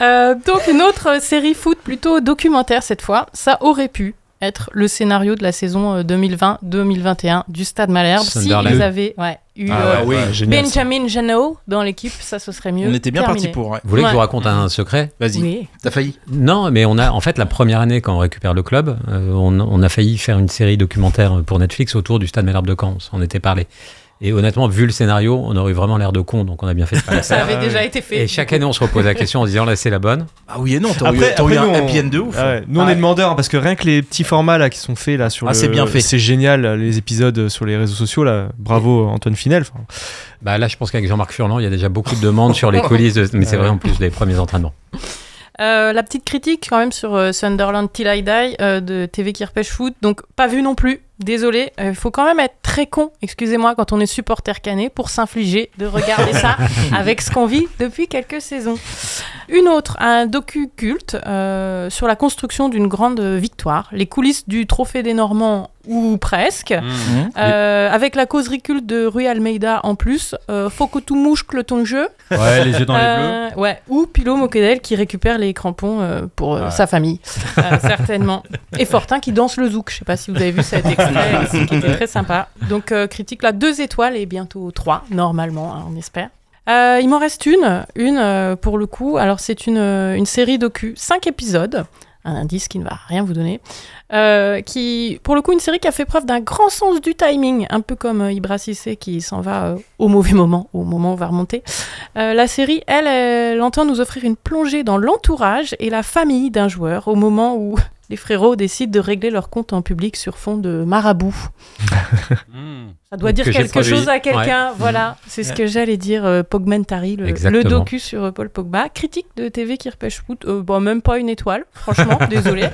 Euh, donc une autre série foot plutôt documentaire cette fois, ça aurait pu être le scénario de la saison euh, 2020-2021 du Stade Malherbe si ils avaient ouais, eu Ah euh, ouais. Benjamin Janot dans l'équipe, ça ce serait mieux. On était bien parti pour. ouais. Vous voulez que je vous raconte un secret Vas-y, Oui. t'as failli. Non, mais on a en fait la première année quand on récupère le club, euh, on, on a failli faire une série documentaire pour Netflix autour du Stade Malherbe de Caen. On s'en était parlé. Et honnêtement, vu le scénario, on aurait eu vraiment l'air de con, donc on a bien fait de pas le Ça avait déjà été fait. Et chaque année, on se repose la question en se disant là, c'est la bonne. Ah oui et non, t'as eu, Après, eu un on- happy end de ouf. Ah ouais, Nous, on Ah est ouais. demandeurs parce que rien que les petits formats là qui sont faits là sur Ah, le- c'est bien fait. C'est génial, les épisodes sur les réseaux sociaux là. Bravo Antoine Finel. Enfin, Bah là, je pense qu'avec Jean-Marc Furlan, il y a déjà beaucoup de demandes sur les coulisses, de- mais c'est vrai en plus des premiers entraînements. Euh, la petite critique quand même sur euh, Sunderland Till I Die euh, de TV Kirpèche Foot, donc pas vu non plus. Désolé, il faut quand même être très con, excusez-moi, quand on est supporter canet pour s'infliger de regarder ça avec ce qu'on vit depuis quelques saisons. Une autre, un docu culte euh, sur la construction d'une grande victoire, les coulisses du trophée des Normands ou presque, Mhm. euh, avec la causerie culte de Rui Almeida en plus, euh, faut que tu mouches ton jeu, Ouais, les yeux dans les bleus. euh, ouais, ou Pilo Mokedel qui récupère les crampons euh, pour euh, sa famille, euh, certainement. Et Fortin qui danse le zouk. Je sais pas si vous avez vu cet extrait, ici, qui était très sympa. Donc euh, critique là, deux étoiles et bientôt trois, normalement, hein, on espère. Euh, il m'en reste une, une euh, pour le coup. Alors c'est une, une série docu, cinq épisodes. Un indice qui ne va rien vous donner. Qui, pour le coup, une série qui a fait preuve d'un grand sens du timing, un peu comme Ibra Cissé qui s'en va au mauvais moment, au moment où on va remonter. La série, elle, elle entend nous offrir une plongée dans l'entourage et la famille d'un joueur au moment où les frérots décident de régler leur compte en public sur fond de marabout. Hmm. Ça doit dire Que quelque chose à quelqu'un. Ouais. Voilà, c'est ce que j'allais dire. euh, Pogmentary, le, le docu sur euh, Paul Pogba. Critique de TV qui repêche foot. Euh, bon, même pas une étoile, franchement, désolé.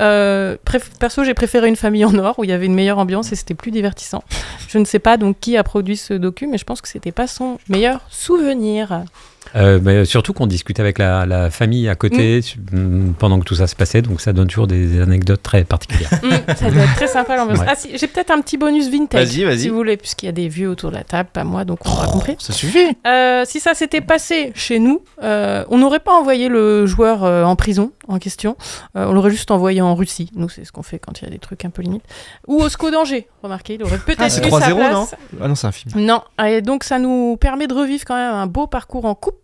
Euh, perso, j'ai préféré une famille en or où il y avait une meilleure ambiance et c'était plus divertissant. Je ne sais pas donc qui a produit ce docu, mais je pense que c'était pas son meilleur souvenir. Euh, mais surtout qu'on discute avec la, la famille à côté su- mm, pendant que tout ça se passait, donc ça donne toujours des, anecdotes très particulières. Mm, ça doit être très sympa l'ambiance. Ouais. Ah, si, j'ai peut-être un petit bonus vintage. Vas-y, vas-y. Si vous voulez, puisqu'il y a des vieux autour de la table, pas moi, donc on aura compris. Ça suffit. Euh, si ça s'était passé chez nous, euh, on n'aurait pas envoyé le joueur euh, en prison en question. Euh, on l'aurait juste envoyé en Russie. Nous, c'est ce qu'on fait quand il y a des trucs un peu limites. Ou au SCO d'Angers. Remarquez, il aurait peut-être Ah, c'est eu sa 3-0, place. non? Ah non, c'est un film. Non, et donc ça nous permet de revivre quand même un beau parcours en coupe,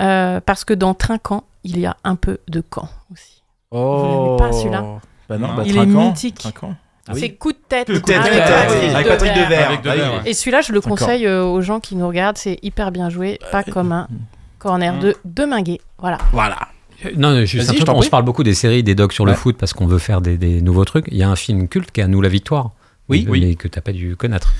euh, parce que dans Trinquant, il y a un peu de camp aussi. Oh. pas, celui-là Bah non, bah, Il est mythique. Trinquant. Ah oui. C'est coup de tête. Coup de tête, avec coup de tête, Patrick avec Patrick Devers. Ah oui. Et celui-là, je le conseille euh, aux gens qui nous regardent, c'est hyper bien joué, pas comme un corner de Deminguet. Voilà. Voilà. Euh, Non, non, juste un truc, on se parle beaucoup des séries, des docs sur le foot parce qu'on veut faire des, des nouveaux trucs. Il y a un film culte qui est à nous la victoire. Oui. mais, mais que t'as pas dû connaître.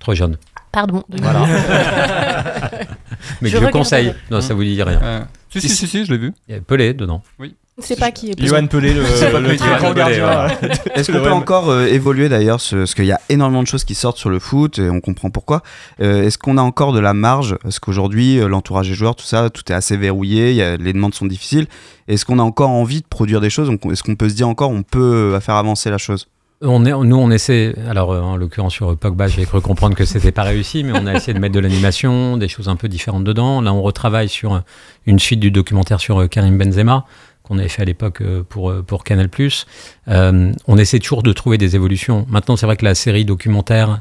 Trop jeune. Pardon. de- Voilà. Mais Je je conseille. Non, ça vous dit rien. Euh, si, si, si, si, je l'ai vu. Il y a Pelé dedans. Je sais pas qui est. Johan Pelé, le, pas le Pelé, grand Pelé, gardien. Est-ce Le qu'on peut encore euh, évoluer d'ailleurs ce- Parce qu'il y a énormément de choses qui sortent sur le foot et on comprend pourquoi. Euh, Est-ce qu'on a encore de la marge? Parce qu'aujourd'hui, euh, l'entourage des joueurs, tout ça, tout est assez verrouillé, il y a- les demandes sont difficiles. Est-ce qu'on a encore envie de produire des choses? Est-ce qu'on peut se dire encore on peut faire avancer la chose? On nous, on essaie. Alors, euh, en l'occurrence, sur Pogba, j'ai cru comprendre que c'était pas réussi, mais on a essayé de mettre de l'animation, des choses un peu différentes dedans. Là, on retravaille sur une suite du documentaire sur euh, Karim Benzema qu'on avait fait à l'époque euh, pour, Canal+. On essaie toujours de trouver des évolutions. Maintenant, c'est vrai que la série documentaire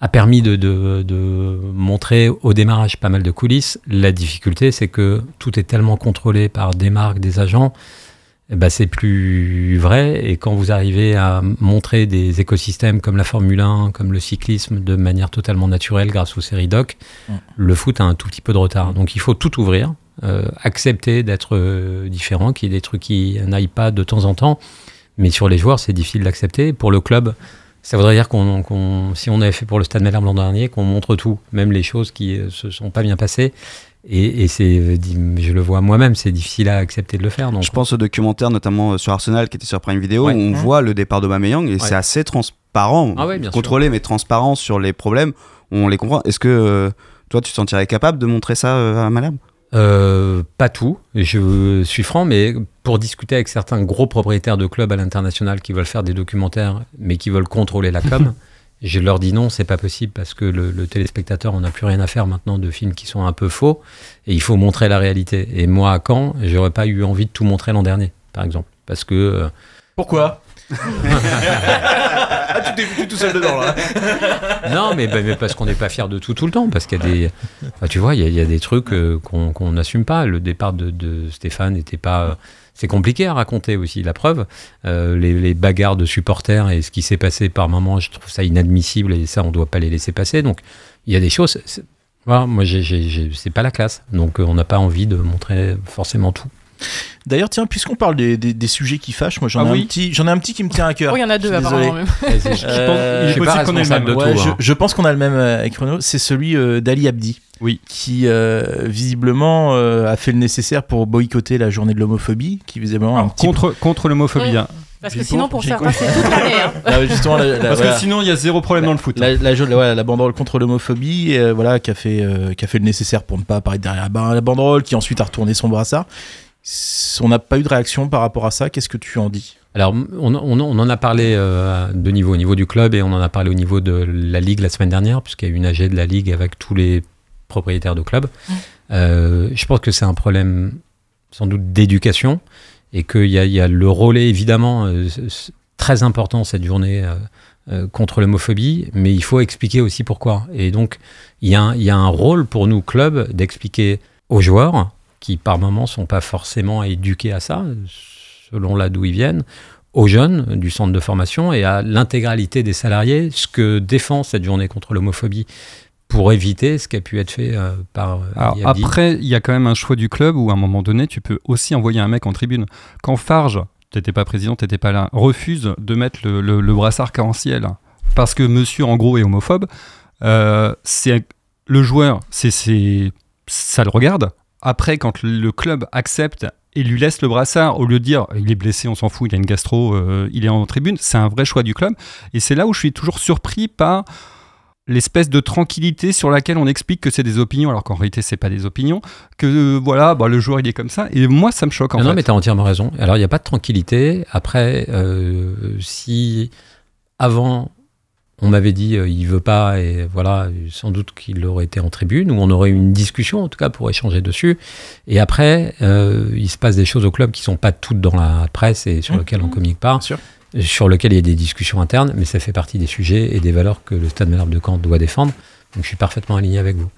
a permis de, montrer au démarrage pas mal de coulisses. La difficulté, c'est que tout est tellement contrôlé par des marques, des agents, ben, c'est plus vrai. Et quand vous arrivez à montrer des écosystèmes comme la Formule 1, comme le cyclisme, de manière totalement naturelle grâce aux séries doc, Mm. le foot a un tout petit peu de retard. Donc il faut tout ouvrir, euh, accepter d'être euh, différent, qu'il y ait des trucs qui n'aillent pas de temps en temps. Mais sur les joueurs, c'est difficile d'accepter. Pour le club, ça voudrait dire qu'on, qu'on- si on avait fait pour le Stade Malherbe l'an dernier, qu'on montre tout, même les choses qui euh, se sont pas bien passées. Et, et c'est, euh, je le vois moi-même, c'est difficile à accepter de le faire. Donc, Je pense au documentaire notamment euh, sur Arsenal qui était sur Prime Video Ouais. où on voit le départ d'Aubameyang et c'est assez transparent, Ah ouais, bien sûr. contrôlé mais transparent sur les problèmes. On les comprend. Est-ce que euh, toi tu te sentirais capable de montrer ça à Malherbe? Euh, pas tout, je suis franc, mais pour discuter avec certains gros propriétaires de clubs à l'international qui veulent faire des documentaires, mais qui veulent contrôler la com, je leur dis non, c'est pas possible parce que le, le téléspectateur, on n'a plus rien à faire maintenant de films qui sont un peu faux, et il faut montrer la réalité. Et moi, à Caen, j'aurais pas eu envie de tout montrer l'an dernier, par exemple, parce que euh, Pourquoi? Ah, tu t'es foutu tout seul dedans là. non, mais, bah, mais parce qu'on n'est pas fier de tout tout le temps. Parce qu'il y a des. Tu vois, il y, a- il y a des trucs euh, qu'on qu'on n'assume pas. Le départ de, de Stéphane n'était pas. euh, c'est compliqué à raconter aussi, la preuve. Euh, les, les bagarres de supporters et ce qui s'est passé par moment, je trouve ça inadmissible et ça, on ne doit pas les laisser passer. Donc, il y a des choses. c'est- Voilà, moi, c'est pas la classe. Donc, euh, on n'a pas envie de montrer forcément tout. D'ailleurs, tiens, puisqu'on parle des, des- des sujets qui fâchent, moi j'en Ah ai, oui. un petit- j'en ai un petit qui me tient à cœur. Oh, il y en a deux apparemment. même. je pense- qu'on ait le responsable de même. Ouais, tout. je, je pense qu'on a le même euh, avec Renaud. C'est celui d'Ali Abdi. Oui. Qui euh, visiblement euh, a fait le nécessaire pour boycotter la journée de l'homophobie, qui visiblement a un Alors, petit contre, contre l'homophobie. Hein. Parce que sinon, pour- compris. c'est toute l'année. hein. Ah, justement, la, la- Parce voilà. que sinon, il y a zéro problème dans le foot. La, la, la- ouais, la banderole contre l'homophobie, euh, voilà, qui a, fait, euh, qui a fait le nécessaire pour ne pas apparaître derrière la, ba- la banderole, qui ensuite a retourné son brassard. On n'a pas eu de réaction par rapport à ça. Qu'est-ce que tu en dis? Alors, on, on- on en a parlé euh, au niveau du club et on en a parlé au niveau de la Ligue la semaine dernière, puisqu'il y a eu une AG de la Ligue avec tous les propriétaires de clubs. Euh, je pense que c'est un problème sans doute d'éducation et qu'il y, a- il y a le relais évidemment euh, très important cette journée euh, euh, contre l'homophobie, mais il faut expliquer aussi pourquoi. Et donc, il y, a un- il y a un rôle pour nous, clubs, d'expliquer aux joueurs qui par moments sont pas forcément éduqués à ça, selon là d'où ils viennent, aux jeunes du centre de formation et à l'intégralité des salariés ce que défend cette journée contre l'homophobie pour éviter ce qui a pu être fait euh, par euh, Alors, après, il y a quand même un choix du club où à un moment donné, tu peux aussi envoyer un mec en tribune. Quand Farge, t'étais pas président, t'étais pas là, refuse de mettre le, le- le brassard arc-en-ciel parce que monsieur en gros est homophobe, euh, c'est le joueur, c'est c'est ça le regarde. Après, quand le club accepte et lui laisse le brassard au lieu de dire il est blessé, on s'en fout, il a une gastro, euh, il est en tribune, c'est un vrai choix du club. Et c'est là où je suis toujours surpris par l'espèce de tranquillité sur laquelle on explique que c'est des opinions alors qu'en réalité c'est pas des opinions que euh, voilà bah, le joueur il est comme ça et moi ça me choque en non, fait non, mais tu as entièrement raison. Alors, il n'y a pas de tranquillité. Après, euh, si avant, on m'avait dit euh, il veut pas, et voilà, sans doute qu'il aurait été en tribune, ou on aurait eu une discussion, en tout cas, pour échanger dessus. Et après, euh, il se passe des choses au club qui sont pas toutes dans la presse et sur Mmh. lesquelles on communique pas, Bien sûr. Sur lesquelles il y a des discussions internes, mais ça fait partie des sujets et des valeurs que le Stade Malherbe de Caen doit défendre. Donc, je suis parfaitement aligné avec vous.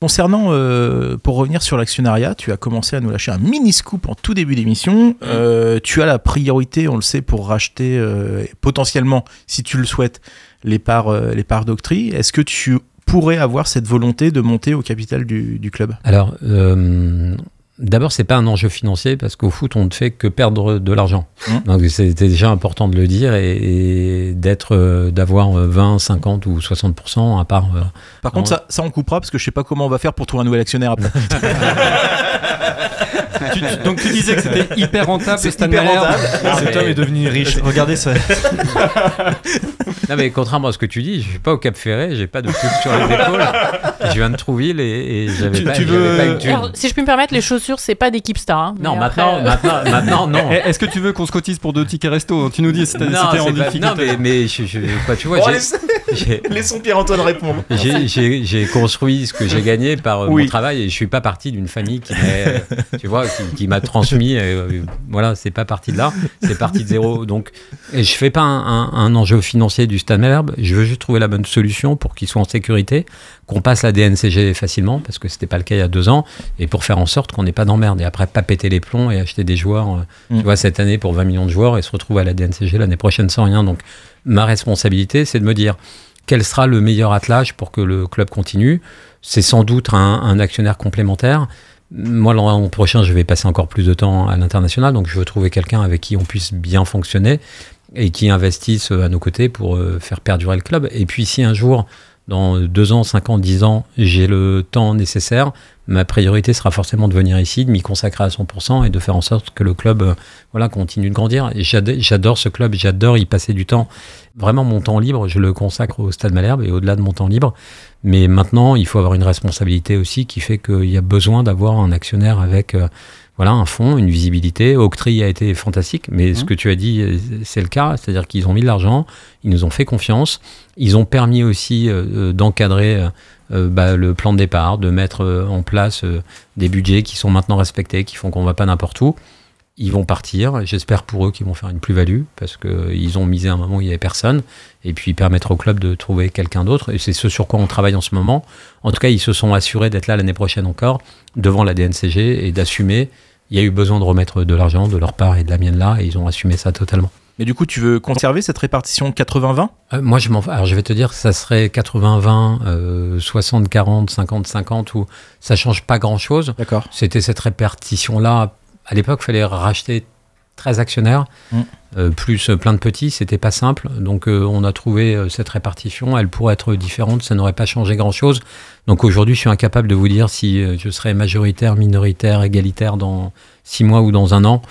Concernant, euh, pour revenir sur l'actionnariat, tu as commencé à nous lâcher un mini scoop en tout début d'émission. Euh, tu as la priorité, on le sait, pour racheter euh, potentiellement, si tu le souhaites, les parts, les parts d'Octree. Est-ce que tu pourrais avoir cette volonté de monter au capital du, du club? Alors, d'abord, c'est pas un enjeu financier parce qu'au foot, on ne fait que perdre de l'argent. Mmh. Donc, c'était déjà important de le dire et, et d'être, euh, d'avoir euh, 20, 50 ou 60% à part. euh, Par contre, ça, ça on coupera parce que je sais pas comment on va faire pour trouver un nouvel actionnaire après. Tu- tu- donc tu disais que c'était hyper rentable hyper Malherbe. Cet homme est devenu riche. Regardez ça. Non, mais contrairement à ce que tu dis, je suis pas au Cap Ferré, j'ai pas de truc sur les épaules. Je viens de Trouville et, et j'avais pas, veux- pas une thune. Alors, si je puis me permettre, les chaussures, c'est pas d'équipe star. hein, Non, maintenant, après, maintenant, maintenant, non. Eh, Est-ce que tu veux qu'on se cotise pour deux tickets resto Tu nous dis si t'es en difficulté. non, mais, mais je, je- quoi, tu vois, Bon, j'ai- laisse- j'ai, Laissons Pierre-Antoine répondre. J'ai- construit ce que j'ai gagné par euh, Oui. mon travail et je suis pas parti d'une famille qui m'a, euh, tu vois, qui, qui m'a transmis. euh, voilà, c'est pas parti de là, c'est parti de zéro. Donc, et je fais pas un, un- un enjeu financier du Stade Malherbe. Je veux juste trouver la bonne solution pour qu'ils soient en sécurité, qu'on passe la DNCG facilement parce que c'était pas le cas il y a deux ans, et pour faire en sorte qu'on n'ait pas d'emmerde et après pas péter les plombs et acheter des joueurs, euh, Mm. tu vois, cette année pour 20 millions de joueurs et se retrouver à la DNCG l'année prochaine sans rien. Donc, ma responsabilité, c'est de me dire quel sera le meilleur attelage pour que le club continue? C'est sans doute un, un actionnaire complémentaire. Moi, l'an prochain, je vais passer encore plus de temps à l'international, donc je veux trouver quelqu'un avec qui on puisse bien fonctionner et qui investisse euh, à nos côtés pour euh, faire perdurer le club. Et puis, si un jour, dans deux ans, cinq ans, dix ans, j'ai le temps nécessaire, ma priorité sera forcément de venir ici, de m'y consacrer à 100% et de faire en sorte que le club euh, continue de grandir. J'adore ce club, j'adore y passer du temps. Vraiment, mon temps libre, je le consacre au Stade Malherbe et au-delà de mon temps libre. Mais maintenant, il faut avoir une responsabilité aussi qui fait qu'il y a besoin d'avoir un actionnaire avec euh, voilà, un fonds, une visibilité. Octree a été fantastique, mais ce que tu as dit, euh, c'est le cas. C'est-à-dire qu'ils ont mis de l'argent, ils nous ont fait confiance, ils ont permis aussi euh, d'encadrer euh, bah, le plan de départ, de mettre en place des budgets qui sont maintenant respectés, qui font qu'on ne va pas n'importe où. Ils vont partir. J'espère pour eux qu'ils vont faire une plus-value parce qu'ils ont misé un moment où il n'y avait personne. Et puis permettre au club de trouver quelqu'un d'autre. Et c'est ce sur quoi on travaille en ce moment. En tout cas, ils se sont assurés d'être là l'année prochaine encore devant la DNCG et d'assumer. Il y a eu besoin de remettre de l'argent de leur part et de la mienne là. Et ils ont assumé ça totalement. Mais du coup, tu veux conserver cette répartition 80-20 Euh, moi, je m'en. Alors, je vais te dire, ça serait 80-20, euh, 60-40, 50-50, ou ça change pas grand-chose. D'accord. C'était cette répartition-là. À l'époque, il fallait racheter 13 actionnaires, Mm. euh, plus plein de petits. C'était pas simple. Donc, euh, on a trouvé euh, cette répartition. Elle pourrait être différente. Ça n'aurait pas changé grand-chose. Donc, aujourd'hui, je suis incapable de vous dire si je serai majoritaire, minoritaire, égalitaire dans six mois ou dans un an.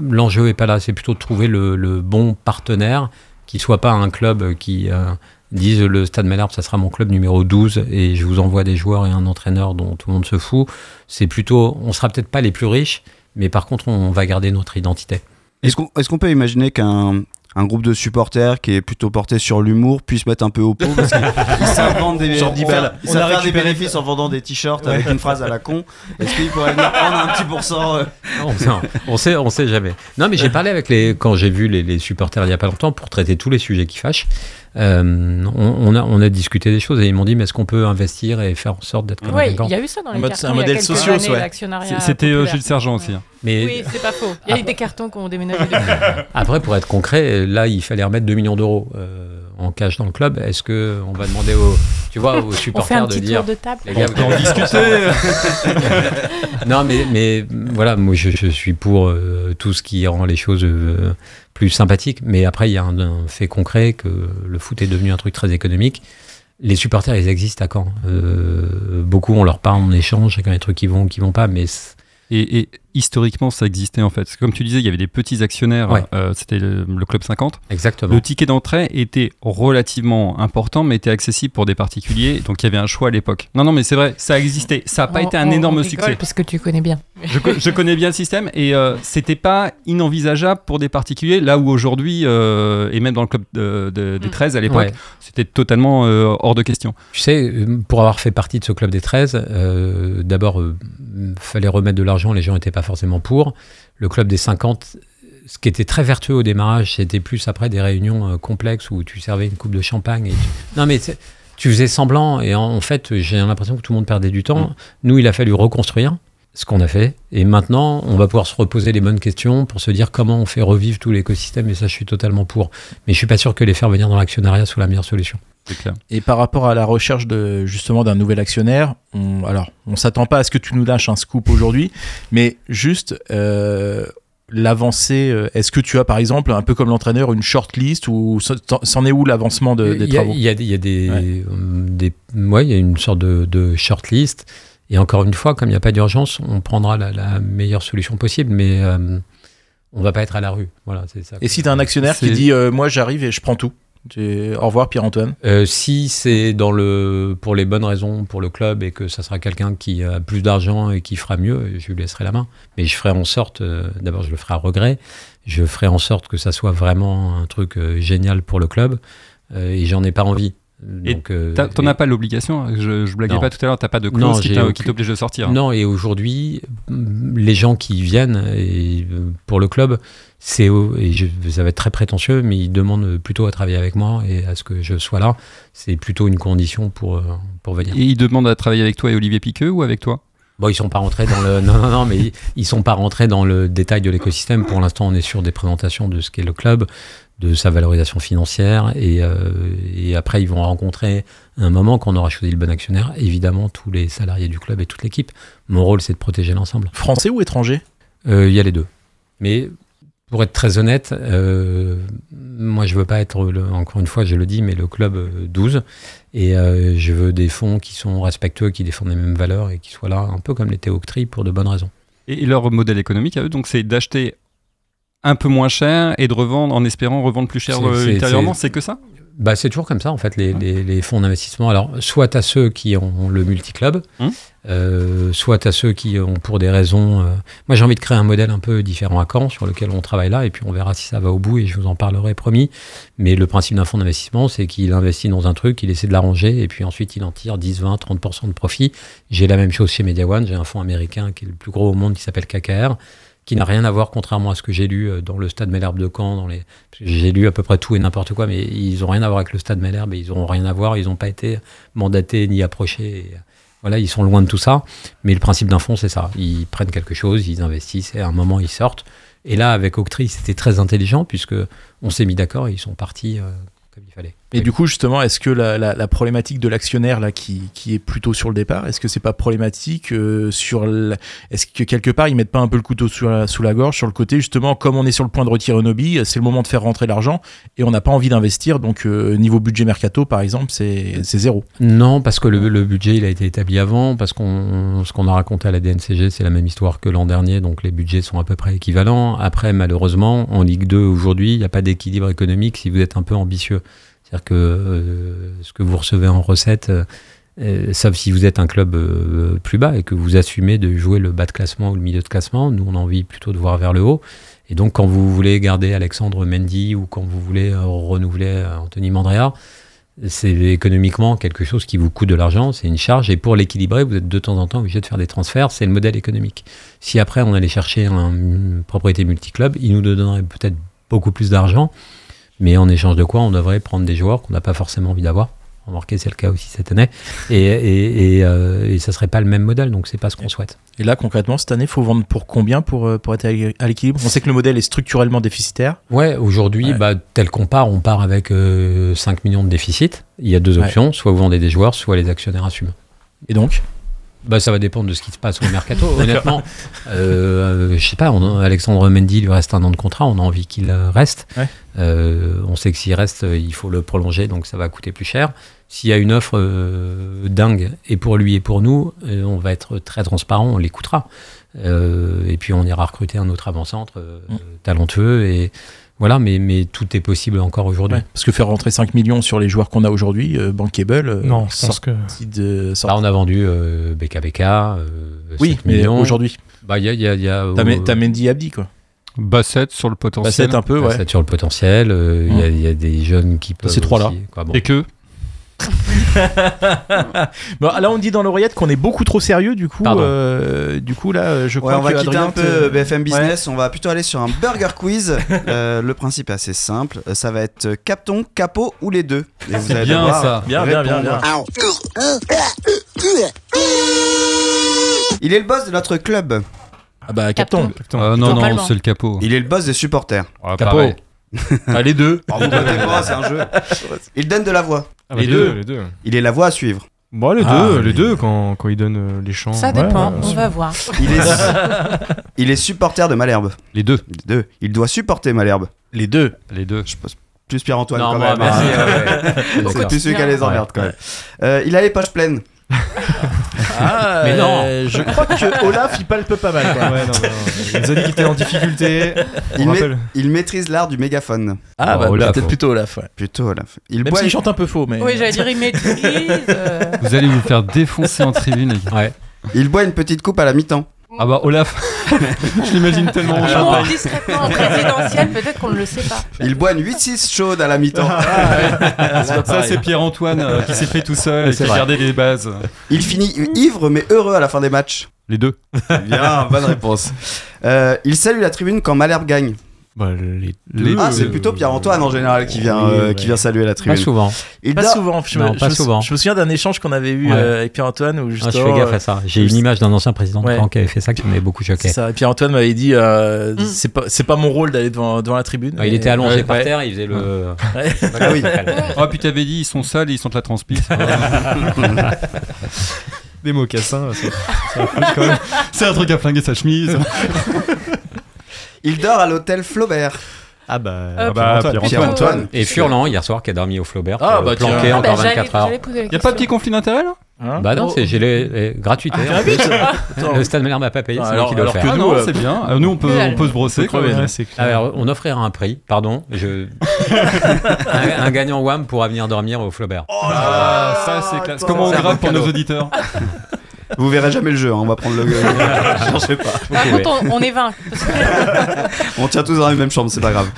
l'enjeu est pas là. C'est plutôt de trouver le, le bon partenaire qui soit pas un club qui dise le Stade Malherbe, ça sera mon club numéro 12 et je vous envoie des joueurs et un entraîneur dont tout le monde se fout. C'est plutôt, on sera peut-être pas les plus riches, mais par contre, on va garder notre identité. Est-ce qu'on peut imaginer qu'un un groupe de supporters qui est plutôt porté sur l'humour puisse mettre un peu au pot parce qu'ils savent vendre des, Genre dix balles. ils On a faire des bénéfices en vendant des t-shirts avec une phrase à la con. Est-ce qu'ils pourraient venir prendre un petit pourcent euh, On, sait- on sait, on sait jamais. Non, mais j'ai parlé avec les, quand j'ai vu les, les supporters il y a pas longtemps pour traiter tous les sujets qui fâchent. euh, on, on a, on a discuté des choses et ils m'ont dit mais est-ce qu'on peut investir et faire en sorte d'être comme Oui, un il y a eu ça dans Un les mode- cartons. un y a modèle années, ouais. C'est- C'était euh. Gilles Sergent aussi. hein. Mais Oui, c'est pas faux. Il y a eu des cartons qui ont déménagé après, pour être concret, là, il fallait remettre 2 millions d'euros euh, en cash dans le club. Est-ce que on va demander aux, tu vois, aux On fait supporters un de petit dire tour de table. les gars, On peut en discuter. non, mais, mais voilà, moi je, je suis pour euh, tout ce qui rend les choses euh, plus sympathiques. Mais après, il y a un, un fait concret que le foot est devenu un truc très économique. Les supporters, ils existent à. Euh, beaucoup, on leur parle, on échange, il y a quand même des trucs qui vont, qui vont pas, mais et historiquement, ça existait en fait. Parce que Comme tu disais, il y avait des petits actionnaires. Ouais. euh, C'était le, le club 50. exactement. Le ticket d'entrée était relativement important, mais était accessible pour des particuliers. Donc il y avait un choix à l'époque. Non, non, mais c'est vrai, ça existait. Ça n'a pas On- été un on- énorme on succès. Parce que tu connais bien. Je, co- je connais bien le système et euh, c'était pas inenvisageable pour des particuliers. Là où aujourd'hui, euh, et même dans le club de- de- des Mm. 13 à l'époque, Ouais. c'était totalement euh, hors de question. Tu sais, pour avoir fait partie de ce club des 13, euh, d'abord, euh, fallait remettre de l'argent, les gens n'étaient pas forcément pour. Le club des 50, ce qui était très vertueux au démarrage, c'était plus après des réunions euh, complexes où tu servais une coupe de champagne. Et tu- Non, mais tu faisais semblant et en, en fait, j'ai l'impression que tout le monde perdait du temps. Nous, il a fallu reconstruire ce qu'on a fait. Et maintenant, on va pouvoir se reposer les bonnes questions pour se dire comment on fait revivre tout l'écosystème. Et ça, je suis totalement pour. Mais je suis pas sûr que les faire venir dans l'actionnariat soit la meilleure solution. C'est clair. Et par rapport à la recherche de justement d'un nouvel actionnaire, on, alors on s'attend pas à ce que tu nous lâches un scoop aujourd'hui, mais juste euh, l'avancée. euh, Est-ce que tu as par exemple, un peu comme l'entraîneur, une short list ou c'en est où l'avancement de- des travaux? il y a des, il y a des, Ouais. euh, des- ouais, il y a une sorte de, de shortlist. Et encore une fois, comme il n'y a pas d'urgence, on prendra la, la meilleure solution possible, mais euh, on va pas être à la rue. Voilà, c'est ça. Et si tu as un actionnaire qui dit euh, moi j'arrive et je prends tout. Au revoir Pierre-Antoine. Euh, si c'est dans le pour les bonnes raisons pour le club et que ça sera quelqu'un qui a plus d'argent et qui fera mieux, je lui laisserai la main. Mais je ferai en sorte, euh, d'abord je le ferai à regret, je ferai en sorte que ça soit vraiment un truc euh, génial pour le club et j'en ai pas envie. Donc, euh, T'as- T'en as pas l'obligation. hein. Je, je blaguais Non. pas tout à l'heure. T'as pas de Non, clause qui t'oblige de sortir. Non, et aujourd'hui, mm, les gens qui viennent et, euh, pour le club, c'est et je, ça va être très prétentieux, mais ils demandent plutôt à travailler avec moi et à ce que je sois là. C'est plutôt une condition pour, euh, pour venir. Et il demande à travailler avec toi et Olivier Piqueux ou avec toi? Bon, ils sont pas rentrés dans le non non non, mais ils, ils sont pas rentrés dans le détail de l'écosystème. Pour l'instant, on est sur des présentations de ce qu'est le club, de sa valorisation financière, et, euh, et après ils vont rencontrer un moment qu'on aura choisi le bon actionnaire. Évidemment, tous les salariés du club et toute l'équipe. Mon rôle, c'est de protéger l'ensemble. Français ou étranger? Euh, Il y a les deux. Mais pour être très honnête, euh, moi je veux pas être, le- encore une fois, je le dis, mais le club euh, 12. Et euh, je veux des fonds qui sont respectueux, qui défendent les mêmes valeurs et qui soient là, un peu comme les Théoctries, pour de bonnes raisons. Et, leur modèle économique à eux, donc c'est d'acheter un peu moins cher et de revendre en espérant revendre plus cher euh, ultérieurement. C'est que ça? Bah, c'est toujours comme ça, en fait, les, les- les fonds d'investissement. Alors, soit à ceux qui ont le multi-club, Hum. euh, soit à ceux qui ont pour des raisons. euh, Moi, j'ai envie de créer un modèle un peu différent à Caen, sur lequel on travaille là, et puis on verra si ça va au bout, et je vous en parlerai, promis. Mais le principe d'un fonds d'investissement, c'est qu'il investit dans un truc, il essaie de l'arranger, et puis ensuite il en tire 10, 20, 30% de profit. J'ai la même chose chez Media One, j'ai un fonds américain qui est le plus gros au monde, qui s'appelle KKR qui n'a rien à voir, contrairement à ce que j'ai lu euh, dans le stade Malherbe de Caen. Dans les... J'ai lu à peu près tout et n'importe quoi, mais ils n'ont rien à voir avec le stade Malherbe ils n'ont rien à voir. Ils n'ont pas été mandatés ni approchés. euh, voilà, ils sont loin de tout ça. Mais le principe d'un fonds, c'est ça. Ils prennent quelque chose, ils investissent et à un moment, ils sortent. Et là, avec Octree, c'était très intelligent puisque on s'est mis d'accord et ils sont partis euh, comme il fallait. Et du coup, justement, est-ce que la, la- la problématique de l'actionnaire là, qui, qui est plutôt sur le départ, est-ce que c'est pas problématique euh, sur la- Est-ce que quelque part ils mettent pas un peu le couteau sous la, sous la gorge sur le côté justement, comme on est sur le point de retirer Onobi, c'est le moment de faire rentrer l'argent et on n'a pas envie d'investir. Donc euh, niveau budget mercato, par exemple, c'est c'est zéro. Non, parce que le, le budget il a été établi avant, parce qu'on ce qu'on a raconté à la DNCG, c'est la même histoire que l'an dernier, donc les budgets sont à peu près équivalents. Après, malheureusement, en Ligue 2 aujourd'hui, il n'y a pas d'équilibre économique si vous êtes un peu ambitieux. C'est-à-dire que euh, ce que vous recevez en recettes, euh, euh, sauf si vous êtes un club plus bas et que vous assumez de jouer le bas de classement ou le milieu de classement, nous on a envie plutôt de voir vers le haut. Et donc quand vous voulez garder Alexandre Mendy ou quand vous voulez renouveler Anthony Mandrea, c'est économiquement quelque chose qui vous coûte de l'argent, c'est une charge, et pour l'équilibrer, vous êtes de temps en temps obligé de faire des transferts, c'est le modèle économique. Si après on allait chercher un- une propriété multiclub, il nous donnerait peut-être beaucoup plus d'argent, mais en échange de quoi on devrait prendre des joueurs qu'on n'a pas forcément envie d'avoir. Remarquez, c'est le cas aussi cette année, et, et, et, euh, et ça serait pas le même modèle, donc c'est pas ce qu'on souhaite. Et là, concrètement, cette année, faut vendre pour combien pour, euh, pour être à l'é- à l'équilibre? On sait que le modèle est structurellement déficitaire. Ouais, aujourd'hui, Ouais. bah, tel qu'on part, on part avec euh, 5 millions de déficit. Il y a deux Ouais. options, soit vous vendez des joueurs, soit les actionnaires assument. Et donc? Bah, ça va dépendre de ce qui se passe au mercato. Honnêtement, euh, je sais pas, on Alexandre Mendy il lui reste un an de contrat, on a envie qu'il reste. Ouais. Euh, on sait que s'il reste, euh, il faut le prolonger, donc ça va coûter plus cher. S'il y a une offre euh, dingue, et pour lui et pour nous, on va être très transparent, on l'écoutera. Et puis on ira recruter un autre avant-centre Mm. talentueux. Et voilà, mais, mais tout est possible encore aujourd'hui. Ouais, Parce que faire rentrer 5 millions sur les joueurs qu'on a aujourd'hui, euh, bankable, euh, Non, je pense que. de, Là, on a vendu euh, BKBK. euh, Oui, 5 mais millions. aujourd'hui, Bah, il y a, il y a, il y a, t'as euh, Me- t'as Mendy Abdi, quoi. Bassett sur le potentiel. Bassett un peu, ouais. c'est sur le potentiel. euh, Il y a- il y, a des jeunes qui peuvent. ces trois-là. aussi, quoi, bon. Et que Bon, là, on dit dans l'oreillette qu'on est beaucoup trop sérieux, du coup. Euh, du coup, là, euh, je Ouais, crois on va que quitter Adrien un peu te- BFM Business, on va plutôt aller sur un burger quiz. Euh, le principe est assez simple, ça va être Capton, Capot ou les deux. Et vous allez bien, ça. Bien, bien, bien. Il est le boss de notre club. Ah bah, Capton. Euh, Non, non, c'est le capot. Il est le boss des supporters. Ah, Capot. pareil. Ah, les deux. Oh, vous pas, c'est un jeu. Il donne de la voix. Ah, bah, Les deux. Les deux. Il est la voix à suivre. Bon, les Ah, deux, les- les deux quand, quand ils donnent euh, les chants. Ça Ouais, dépend, ouais, on va voir. Il est, il est supporter de Malherbe. Les deux. Les deux. Il doit supporter Malherbe. Les deux. Les deux. Je pense plus Pierre-Antoine quand moi, même. merci. hein. ouais, ouais. C'est plus celui qui a les emmerdes quand même. Euh, il a les poches pleines. Ah, Mais non. euh, Je crois que Olaf, il palpe pas mal, quoi. Ouais, non, non, non. Il nous a dit qu'il était en difficulté. Il, ma- maîtrise l'art du mégaphone. Ah, bah, Oh, Olaf, peut-être plutôt Olaf, ouais. Plutôt Olaf. Il Même boit s'il chante un peu faux, mais. Oui, j'allais dire, il maîtrise. euh, Vous allez vous faire défoncer en tribune. les gars. Ouais. Il boit une petite coupe à la mi-temps. Ah bah Olaf, je l'imagine tellement il champagne. discrètement en présidentielle, peut-être qu'on ne le sait pas. Il boit une 8-6 chaude à la mi-temps. Ça c'est Pierre-Antoine euh, qui s'est fait tout seul et qui a gardé les bases. Il finit ivre mais heureux à la fin des matchs. Les deux. Bien, bonne réponse. Euh, il salue la tribune quand Malherbe gagne. Bah, les deux. Ah, c'est plutôt Pierre-Antoine en général qui vient, Oui, euh, ouais. qui vient saluer la Pas tribune. souvent. Il Pas souvent. Je, Non, me, pas je souvent. je me souviens d'un échange qu'on avait eu Ouais. euh, avec Pierre-Antoine où Ah, je fais gaffe euh, à ça. J'ai une image d'un ancien président de Ouais. camp qui avait fait ça qui m'avait beaucoup choqué. ça. Et Pierre-Antoine m'avait dit euh, Mm. c'est pas mon rôle d'aller devant, devant la tribune. Ouais, il était allongé ouais, par ouais. terre, il faisait le. Ah oui. Ah puis t'avais dit ils sont sales et ils sentent la transpi. Des mocassins. c'est- c'est un un truc à flinguer sa chemise. Il dort à l'hôtel Flaubert. Ah bah, Euh, ah bah, Pierre-Antoine. Pierre-Antoine. Pierre-Antoine. Et Furlan, hier soir, qui a dormi au Flaubert, Ah, euh, bah, planqué Ah, encore bah, j'allais- 24 heures. j'allais poser la Y a pas de petit conflit d'intérêt là? Hein Bah non, Oh. c'est j'ai les, les- gratuité. Ah. Attends. Le stade Malherbe m'a pas payé, Ah, c'est alors- moi qui dois le alors faire. que Ah nous, non, euh, c'est bien. Euh, nous on peut, on peut se brosser. quoi. Ouais, clair. Alors, on offrira un prix, pardon, je... un, un gagnant WAM pourra venir dormir au Flaubert. Ah, ça c'est classe. Comment on grave pour nos auditeurs? Vous verrez jamais le jeu, hein, on va prendre le. Cherchez pas. Par contre, on, on est 20. On tient tous dans la même chambre, c'est pas grave.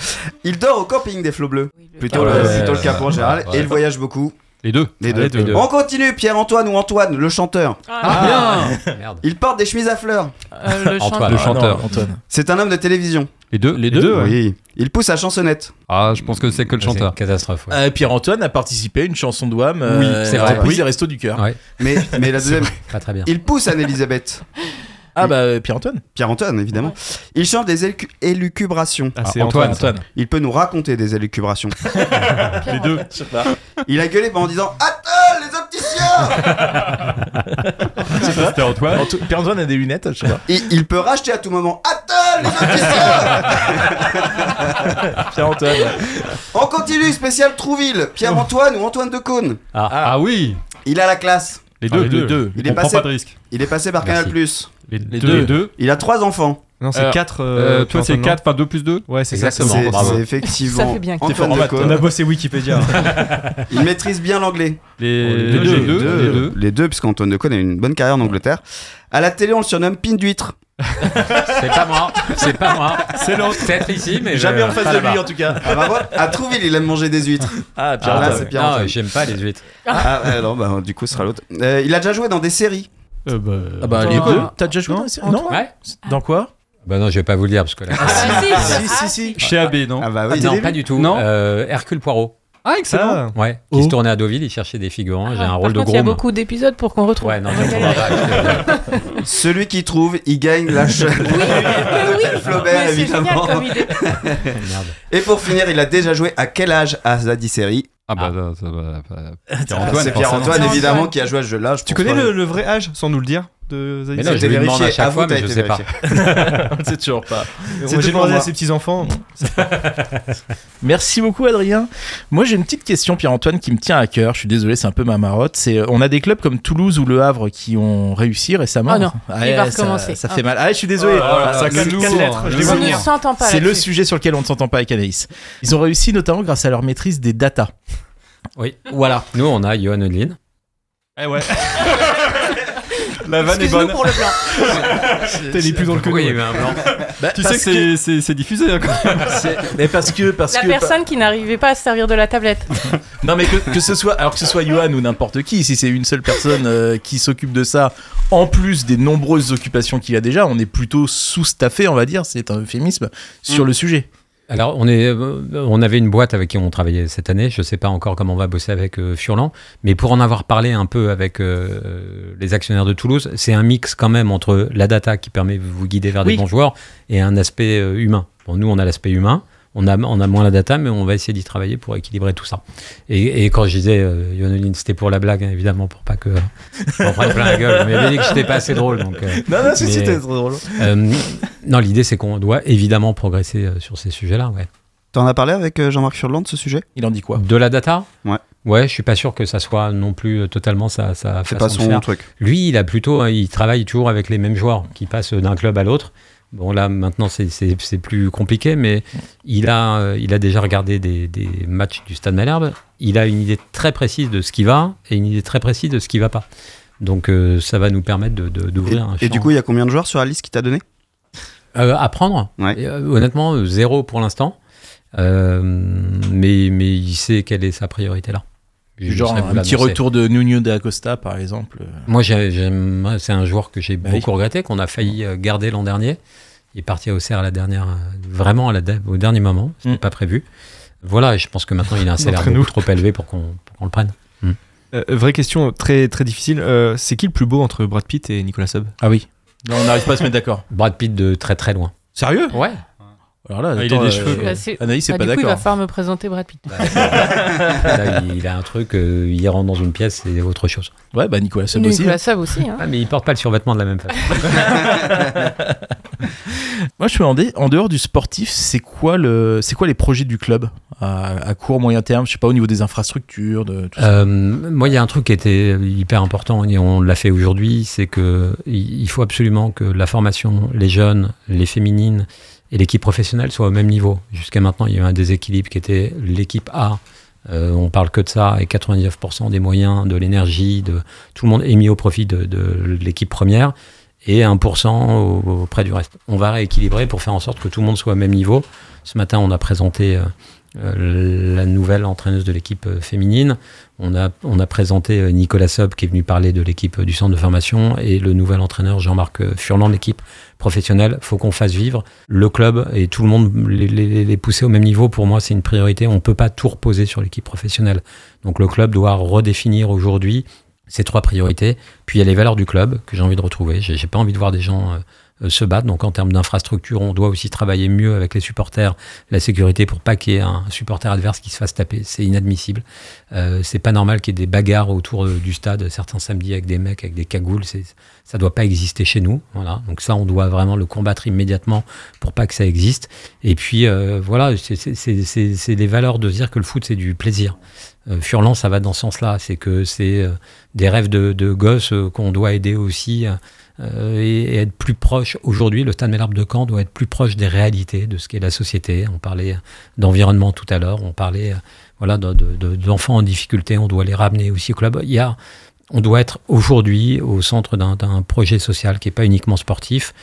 Il dort au camping des flots bleus. Plutôt, Ah le, ouais, plutôt le en général. ouais. Et il voyage beaucoup. Les deux. Les Ah, deux. les deux. On continue, Pierre-Antoine ou Antoine, le chanteur. Ah, Merde. Il porte des chemises à fleurs. euh, le Antoine. chanteur. Le Ah, chanteur. non, Antoine. C'est un homme de télévision. Les deux. Les Les deux, ouais. Oui. Il pousse à chansonnette. Ah, je pense que c'est que le C'est une chanteur. catastrophe. ouais. Euh, Pierre-Antoine a participé à une chanson de Wham. Oui, c'est vrai. Reprise Oui. des Restos du Cœur. Ouais, Mais, mais la deuxième. pas très bien. Il pousse Anne-Elisabeth. Ah bah Pierre-Antoine. Pierre-Antoine, évidemment. Il chante des élu- élucubrations. Ah, c'est Antoine. Antoine. Antoine. Il peut nous raconter des élucubrations. Les deux. Je sais pas. Il a gueulé en disant Attends, les opticiens C'était Antoine. Anto- Pierre-Antoine a des lunettes, je sais pas. il, il peut racheter à tout moment Attends, les opticiens Pierre-Antoine. On continue, spécial Trouville. Pierre-Antoine ou Antoine de Caunes Ah, oui. Il a la classe. Les Ah, deux. les deux. deux. Il On est prend passé- pas de risque. Il est passé par Merci. Canal+. Les, deux. Les deux. Il a trois enfants. Non, c'est Euh, 4. Euh, toi, c'est 4, enfin 2 plus 2 Ouais, c'est. Exactement. C'est effectivement Ça fait bien. Antoine en de maths, Caunes. On a bossé Wikipédia. Il maîtrise bien l'anglais. Les, les les deux, deux. deux, Les deux. les deux, puisqu'Antoine de Caunes a une bonne carrière en Angleterre. À la télé, on le surnomme Pin d'huître. C'est pas moi, c'est pas moi. C'est l'autre. Peut-être ici, mais Jamais je- en face pas de lui en tout cas. Ah bah voilà, à Trouville, il aime manger des huîtres. Ah, Ah, Pierre-Antoine. là, c'est Pierre Non, j'aime pas les huîtres. Ah, ouais, non, bah, du coup, ce sera l'autre. Euh, il a déjà joué dans des séries. Euh, bah, Ah bah les deux. T'as déjà joué dans la série Non Ouais. Dans quoi? Bah non, je vais pas vous le dire parce que là. Ah, si, Si, si, si. Chez AB, non Ah bah oui. non, Télévi pas du tout. Non. Euh, Hercule Poirot. Ah, excellent. ah, Ouais. Qui se tournait à Deauville, il cherchait des figurants. J'ai un rôle de contre, il y a gros. beaucoup d'épisodes pour qu'on retrouve. Ouais, non, On je galérer. pas. Celui qui trouve, il gagne la chaîne. Mais oui, Flaubert, mais c'est génial évidemment. comme idée. Merde. Et pour finir, il a déjà joué à quel âge à Zadie série Ah bah, ça, ça va. pas- C'est Pierre-Antoine, évidemment, qui a joué à ce jeu-là. je Tu connais le, le vrai âge, sans nous le dire? De Zadie Mais non, J'ai je lui demande vérifié, à chaque fois, mais je sais pas. On le sait toujours pas. Moi, j'ai demandé à ses petits-enfants. Merci beaucoup Adrien. Moi j'ai une petite question Pierre-Antoine qui me tient à cœur. Je suis désolé, c'est un peu ma marotte. C'est on a des clubs comme Toulouse ou Le Havre qui ont réussi récemment. Oh non, Ah il va ouais, ça- recommencer. Ça, Ah. fait mal. Ah, je suis désolé. Ne C'est le sujet sur lequel on ne s'entend pas avec Anaïs. Ils ont réussi notamment grâce à leur maîtrise des data. Oui. Voilà. Nous, on a Johan Odlin. Eh ouais. La vanne est bonne. pour le blanc. T'es les plus dans le Pourquoi il y a nous. eu un blanc Bah, Tu sais que c'est- diffusé. hein, quand même. mais parce que parce La que personne qui n'arrivait pas à se servir de la tablette. non mais que, que ce soit alors que ce soit Johan ou n'importe qui si c'est une seule personne euh, qui s'occupe de ça en plus des nombreuses occupations qu'il a déjà on est plutôt sous-staffé on va dire c'est un euphémisme sur Mm. le sujet Alors, on, est, euh, on avait une boîte avec qui on travaillait cette année. Je ne sais pas encore comment on va bosser avec euh, Furlan, mais pour en avoir parlé un peu avec euh, les actionnaires de Toulouse, c'est un mix quand même entre la data qui permet de vous guider vers Oui. des bons joueurs et un aspect euh, humain. Bon, nous, on a l'aspect humain. On a, on a moins la data, mais on va essayer d'y travailler pour équilibrer tout ça. Et, et quand je disais euh, Yonoline, c'était pour la blague, hein, évidemment, pour pas que on prenne plein la gueule. Mais dit que j'étais pas assez drôle, donc. euh, non non si, si, t'es trop drôle euh, non, l'idée, c'est qu'on doit évidemment progresser euh, sur ces sujets-là. Ouais. T'en as parlé avec euh, Jean-Marc Furlan de ce sujet? Il en dit quoi? De la data? Ouais. Ouais, je suis pas sûr que ça soit non plus euh, totalement sa, sa C'est façon pas de son faire. truc. Lui, il a plutôt, hein, il travaille toujours avec les mêmes joueurs qui passent d'un club à l'autre. Bon, là, maintenant, c'est- plus compliqué, mais il a, euh, il a déjà regardé des, des matchs du Stade Malherbe. Il a une idée très précise de ce qui va et une idée très précise de ce qui va pas. Donc, euh, ça va nous permettre Et, d'ouvrir un et champ. du coup, il y a combien de joueurs sur la liste qu'il t'a donné? Euh, à prendre Ouais. Et, Honnêtement, zéro pour l'instant. Mais, mais il sait quelle est sa priorité là. Genre un petit retour de Nuno de Acosta par exemple Moi. C'est un joueur que j'ai Bah oui. beaucoup regretté, qu'on a failli euh, garder l'an dernier. Il est parti à Auxerre à la dernière, euh, vraiment à la, au dernier moment. C'était Mm. pas prévu. Voilà, et je pense que maintenant il a un salaire beaucoup trop élevé pour qu'on le prenne. Euh, vraie question très très difficile. Euh, c'est qui le plus beau entre Brad Pitt et Nicolas Sub ah oui non, on n'arrive pas à se mettre d'accord Brad Pitt de très très loin. sérieux? Ouais. Alors là Ah, il a des cheveux, quoi. Bah, Anaïs c'est bah, pas du coup, il va d'accord falloir me présenter Brad Pitt. Là, il, a un truc, euh, il rentre dans une pièce, c'est autre chose. ouais bah Nicolas Sub aussi Nicolas Sab aussi. hein. Ah, mais il porte pas le survêtement de la même façon. Moi, je me demandais, en dehors du sportif, c'est quoi, le, c'est quoi les projets du club à, à court, moyen terme? Je sais pas, au niveau des infrastructures, de tout ça. Euh, moi, il y a un truc qui était hyper important et on l'a fait aujourd'hui, c'est que il il faut absolument que la formation, les jeunes, les féminines et l'équipe professionnelle soient au même niveau. Jusqu'à maintenant, il y a eu un déséquilibre qui était l'équipe A. euh, on parle que de ça et 99% des moyens, de l'énergie, de tout le monde est mis au profit de, l'équipe première et 1% au- auprès du reste. On va rééquilibrer pour faire en sorte que tout le monde soit au même niveau. Ce matin, on a présenté euh, la nouvelle entraîneuse de l'équipe euh, féminine. On a, on a présenté euh, Nicolas Sob qui est venu parler de l'équipe du centre de formation et le nouvel entraîneur Jean-Marc Furlan de l'équipe professionnelle. faut qu'on fasse vivre le club et tout le monde les, les- les pousser au même niveau. Pour moi, c'est une priorité. On ne peut pas tout reposer sur l'équipe professionnelle. Donc le club doit redéfinir aujourd'hui Ces trois priorités. Puis il y a les valeurs du club que j'ai envie de retrouver. J'ai pas envie de voir des gens euh, se battre. Donc en termes d'infrastructure, on doit aussi travailler mieux avec les supporters, la sécurité pour pas qu'il y ait un supporter adverse qui se fasse taper. C'est inadmissible. Euh, c'est pas normal qu'il y ait des bagarres autour euh, du stade certains samedis avec des mecs avec des cagoules. Ça doit pas exister chez nous. Voilà. Donc ça, on doit vraiment le combattre immédiatement pour pas que ça existe. Et puis euh, voilà, c'est, c'est, c'est, c'est, des valeurs de dire que le foot c'est du plaisir. Euh, Furlan, ça va dans ce sens-là. C'est que c'est euh, des rêves de, de gosses euh, qu'on doit aider aussi. Euh, et, être plus proche. Aujourd'hui, le Stade Malherbe de Caen doit être plus proche des réalités, de ce qu'est la société. On parlait d'environnement tout à l'heure, on parlait euh, voilà, de- de- de- d'enfants en difficulté, on doit les ramener aussi au club. Il y a, on doit être aujourd'hui au centre d'un projet social qui n'est pas uniquement sportif.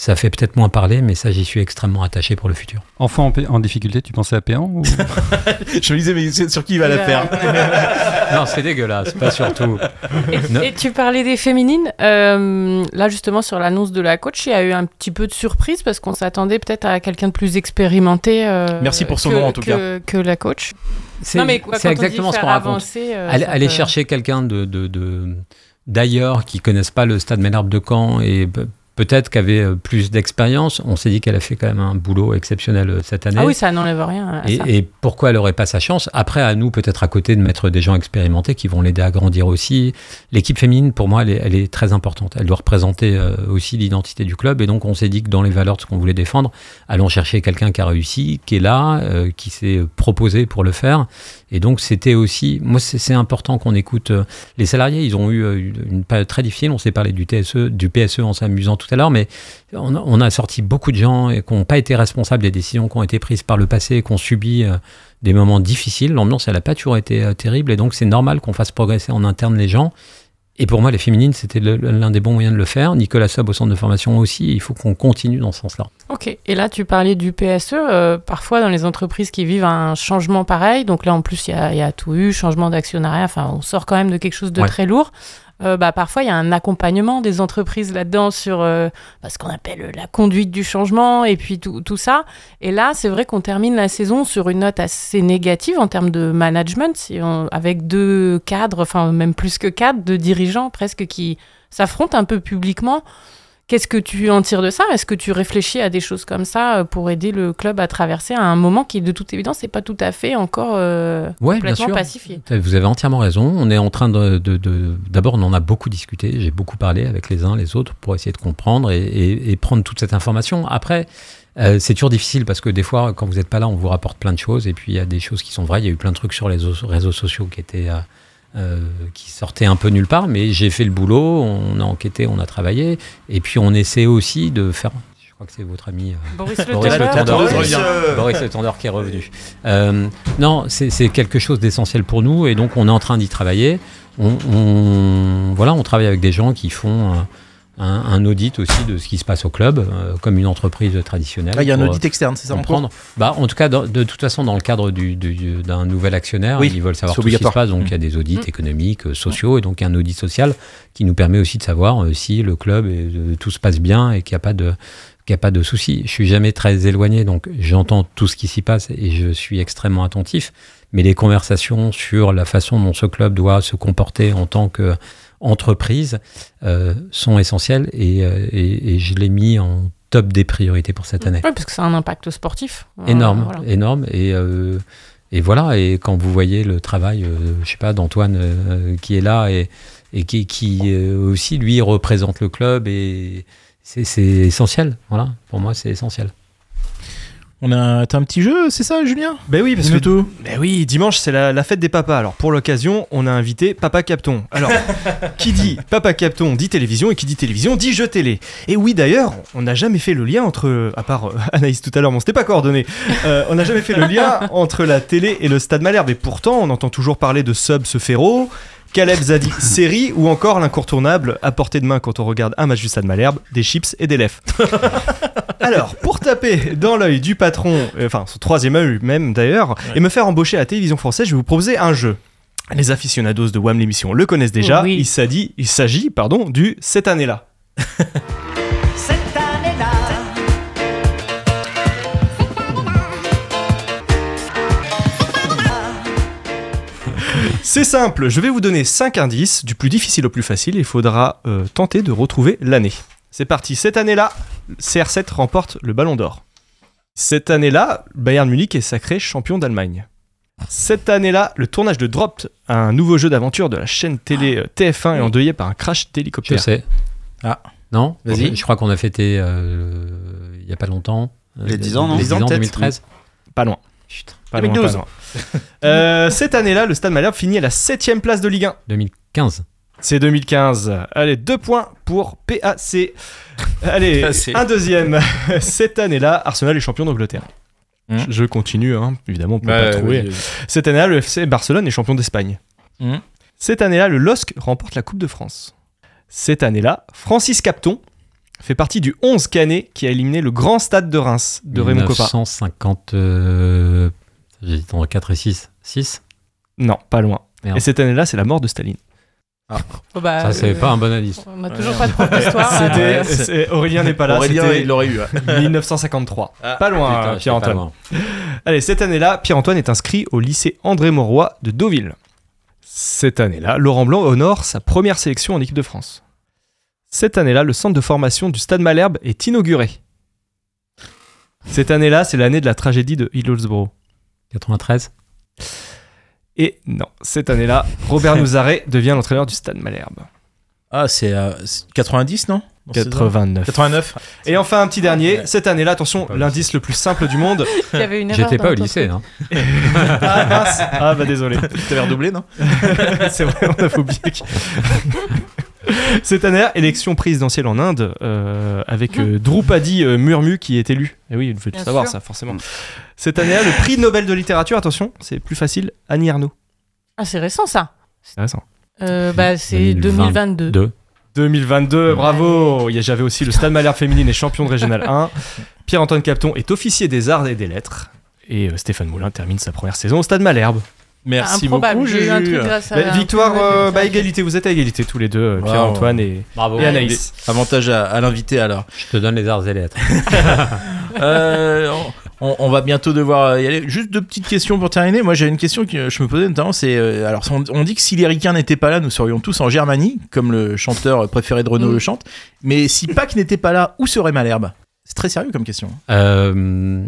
Ça fait peut-être moins parler, mais ça, j'y suis extrêmement attaché pour le futur. Enfant en, difficulté, tu pensais à Péan ou... Je me disais, mais sur qui il va la faire? Non, c'est dégueulasse, pas surtout. Non. Et tu parlais des féminines. euh, là, justement, sur l'annonce de la coach, il y a eu un petit peu de surprise parce qu'on s'attendait peut-être à quelqu'un de plus expérimenté. euh, Merci pour son que- nom, en tout que- Que la coach. C'est exactement ce qu'on raconte. avancer, euh, aller ça aller peut- chercher quelqu'un de, de, de- d'ailleurs qui connaissent pas le stade Ménarbe de Caen et peut-être qu'avait euh, plus d'expérience. On s'est dit qu'elle a fait quand même un boulot exceptionnel euh, cette année. Ah oui, ça n'enlève rien. à Et, ça. et pourquoi elle n'aurait pas sa chance? Après, à nous, peut-être à côté, de mettre des gens expérimentés qui vont l'aider à grandir aussi. L'équipe féminine, pour moi, elle est, elle est très importante. Elle doit représenter euh, aussi l'identité du club. Et donc, on s'est dit que dans les valeurs de ce qu'on voulait défendre, allons chercher quelqu'un qui a réussi, qui est là, euh, qui s'est proposé pour le faire. Et donc, c'était aussi, moi, c'est important qu'on écoute les salariés. Ils ont eu une une période très difficile. On s'est parlé du TSE, du PSE en s'amusant tout à l'heure, mais on a, on a sorti beaucoup de gens et qui n'ont pas été responsables des décisions qui ont été prises par le passé, qui ont subi euh, des moments difficiles. L'ambiance, elle n'a pas toujours été euh, terrible et donc c'est normal qu'on fasse progresser en interne les gens. Et pour moi, les féminines, c'était l'un des bons moyens de le faire. Nicolas Sob au centre de formation aussi. Il faut qu'on continue dans ce sens-là. Ok, et là tu parlais du PSE, euh, parfois dans les entreprises qui vivent un changement pareil, donc là en plus il y a, il y a tout eu, changement d'actionnariat, enfin on sort quand même de quelque chose de Ouais. très lourd. Euh, bah, parfois il y a un accompagnement des entreprises là-dedans sur euh, bah, ce qu'on appelle la conduite du changement et puis tout, tout ça. Et là c'est vrai qu'on termine la saison sur une note assez négative en termes de management, avec deux cadres, enfin même plus que cadres, de dirigeants presque qui s'affrontent un peu publiquement. Qu'est-ce que tu en tires de ça? Est-ce que tu réfléchis à des choses comme ça euh, pour aider le club à traverser à un moment qui, de toute évidence, n'est pas tout à fait encore euh, Ouais, complètement pacifié? Vous avez entièrement raison. On est en train de. D'abord, on en a beaucoup discuté. J'ai beaucoup parlé avec les uns, les autres pour essayer de comprendre et, et- et prendre toute cette information. Après, euh, c'est toujours difficile parce que des fois, quand vous n'êtes pas là, on vous rapporte plein de choses et puis il y a des choses qui sont vraies. Il y a eu plein de trucs sur les réseaux sociaux qui étaient. euh, euh, qui sortaient un peu nulle part, mais j'ai fait le boulot, on a enquêté, on a travaillé, et puis on essaie aussi de faire. Je crois que c'est votre ami euh, Boris Le Boris Le Tendeur. Boris, euh, Boris Le Tendeur qui est revenu. Euh, non, c'est c'est quelque chose d'essentiel pour nous et donc on est en train d'y travailler. On, on- voilà, on travaille avec des gens qui font euh, un, un audit aussi de ce qui se passe au club, euh, comme une entreprise traditionnelle. Ah, il y a un audit externe, c'est ça comprendre. Bah, en tout cas, dans- de toute façon, dans le cadre du- du- d'un nouvel actionnaire, Oui, ils veulent savoir tout ce qui se passe. Donc, il y a des audits économiques, euh, sociaux, et donc un audit social qui nous permet aussi de savoir euh, si le club, est- euh, tout se passe bien et qu'il n'y a pas de qu'il n'y a pas de souci. Je suis jamais très éloigné, donc j'entends tout ce qui s'y passe et je suis extrêmement attentif. Mais les conversations sur la façon dont ce club doit se comporter en tant qu'entreprise euh, sont essentielles et, euh, et- et je l'ai mis en top des priorités pour cette année. Oui, parce que ça a un impact sportif. Euh, Énorme, voilà. énorme. Et, euh, et voilà, et quand vous voyez le travail, euh, je sais pas, d'Antoine euh, qui est là et, et qui, qui aussi, lui, représente le club et c'est c'est essentiel. Voilà, pour moi, c'est essentiel. On a t'as un petit jeu, c'est ça, Julien? Ben oui, parce que tout. Ben oui, dimanche c'est la, la fête des papas. Alors pour l'occasion, on a invité Papa Capton. Alors, qui dit Papa Capton dit télévision et qui dit télévision dit jeu télé. Et oui d'ailleurs, on n'a jamais fait le lien entre, à part euh, Anaïs tout à l'heure, mais on s'était pas coordonné. Euh, on n'a jamais fait le lien entre la télé et le Stade Malherbe. Et pourtant, on entend toujours parler de Sub ce Ferro. Caleb Zadi série ou encore l'incontournable à portée de main quand on regarde un match du Stade Malherbe, des chips et des lèvres. Alors, pour taper dans l'œil du patron, euh, enfin son troisième œil même d'ailleurs, et me faire embaucher à la télévision française, je vais vous proposer un jeu. Les aficionados de WAM l'émission le connaissent déjà. Oui. Il s'agit, il s'agit, pardon, du cette année-là. C'est simple, je vais vous donner 5 indices, du plus difficile au plus facile, il faudra euh, tenter de retrouver l'année. C'est parti, cette année-là, CR7 remporte le Ballon d'Or. Cette année-là, Bayern Munich est sacré champion d'Allemagne. Cette année-là, le tournage de Dropped, un nouveau jeu d'aventure de la chaîne télé euh, TF1, est endeuillé par un crash Je d'hélicoptère. sais. Ah. Non? Vas-y. Je crois qu'on a fêté euh, il n'y a pas longtemps. Les 10 ans, non? Les 10 ans, peut-être? 2013. Pas loin. Putain. Pas loin, 2012. pas loin. Euh, cette année-là, le Stade Malherbe finit à la 7ème place de Ligue 1. 2015. C'est 2015. Allez, deux points pour PAC. Allez, PAC. un deuxième. Cette année-là, Arsenal est champion d'Angleterre. Hmm. Je continue, hein. évidemment, on peut Ouais, pas trouver. oui, oui. Cette année-là, le FC Barcelone est champion d'Espagne. Hmm. Cette année-là, le LOSC remporte la Coupe de France. Cette année-là, Francis Capton fait partie du 11 Canet qui a éliminé le grand stade de Reims de Raymond Coppa. 1950. Euh, J'hésite entre 4 et 6. 6 Non, pas loin. Merde. Et cette année-là, c'est la mort de Staline. Oh, bah, Ça, c'est euh, pas un bon indice. On n'a toujours pas de prof d'histoire. Euh, c'est- Aurélien n'est pas là. Aurélien, il l'aurait eu. ouais. 1953. pas loin, Pierre-Antoine. Allez, cette année-là, Pierre-Antoine est inscrit au lycée André Mauroy de Deauville. Cette année-là, Laurent Blanc honore sa première sélection en équipe de France. Cette année-là, le centre de formation du Stade Malherbe est inauguré. Cette année-là, c'est l'année de la tragédie de Hillsborough. 93. Et non, cette année-là, Robert Nouzaret devient l'entraîneur du Stade Malherbe. Ah, c'est euh, c'est 90, non? Dans ces ans 89. 89. Et enfin, un petit dernier, Ouais. cette année-là, attention, l'indice le plus simple du monde. J'étais pas au lycée. Hein. Ah mince Ah bah désolé. T'avais redoublé, non? C'est vrai, on a oublié. Cette année-là, élection présidentielle en Inde, euh, avec euh, Droupadi euh, Murmu qui est élu. Et oui, il faut tout Bien savoir sûr. ça, forcément. Cette année-là, le prix Nobel de littérature, attention, c'est plus facile, Annie Arnaud. Ah, c'est récent ça. C'est intéressant. Euh, bah, c'est 2020. 2022. 2. 2022, bravo Il y a- J'avais aussi le Stade Malherbe féminine et champion de Régional 1. Pierre-Antoine Capton est officier des arts et des lettres. Et euh, Stéphane Moulin termine sa première saison au Stade Malherbe. Merci Improbable, beaucoup, j'ai eu un truc grâce à. Bah, un victoire, peu euh, bah, égalité, vous êtes à égalité tous les deux, euh, Wow. Pierre-Antoine et, Bravo. et Anaïs. Avantage à, à l'invité alors. Je te donne les arts et lettres. Euh, on, on va bientôt devoir y aller. Juste deux petites questions pour terminer. Moi, j'ai une question que je me posais notamment. C'est euh, alors on, on dit que si les Ricains n'étaient pas là, nous serions tous en Germanie, comme le chanteur préféré de Renault Mm. le chante. Mais si Pâques n'était pas là, où serait Malherbe? C'est très sérieux comme question. Euh,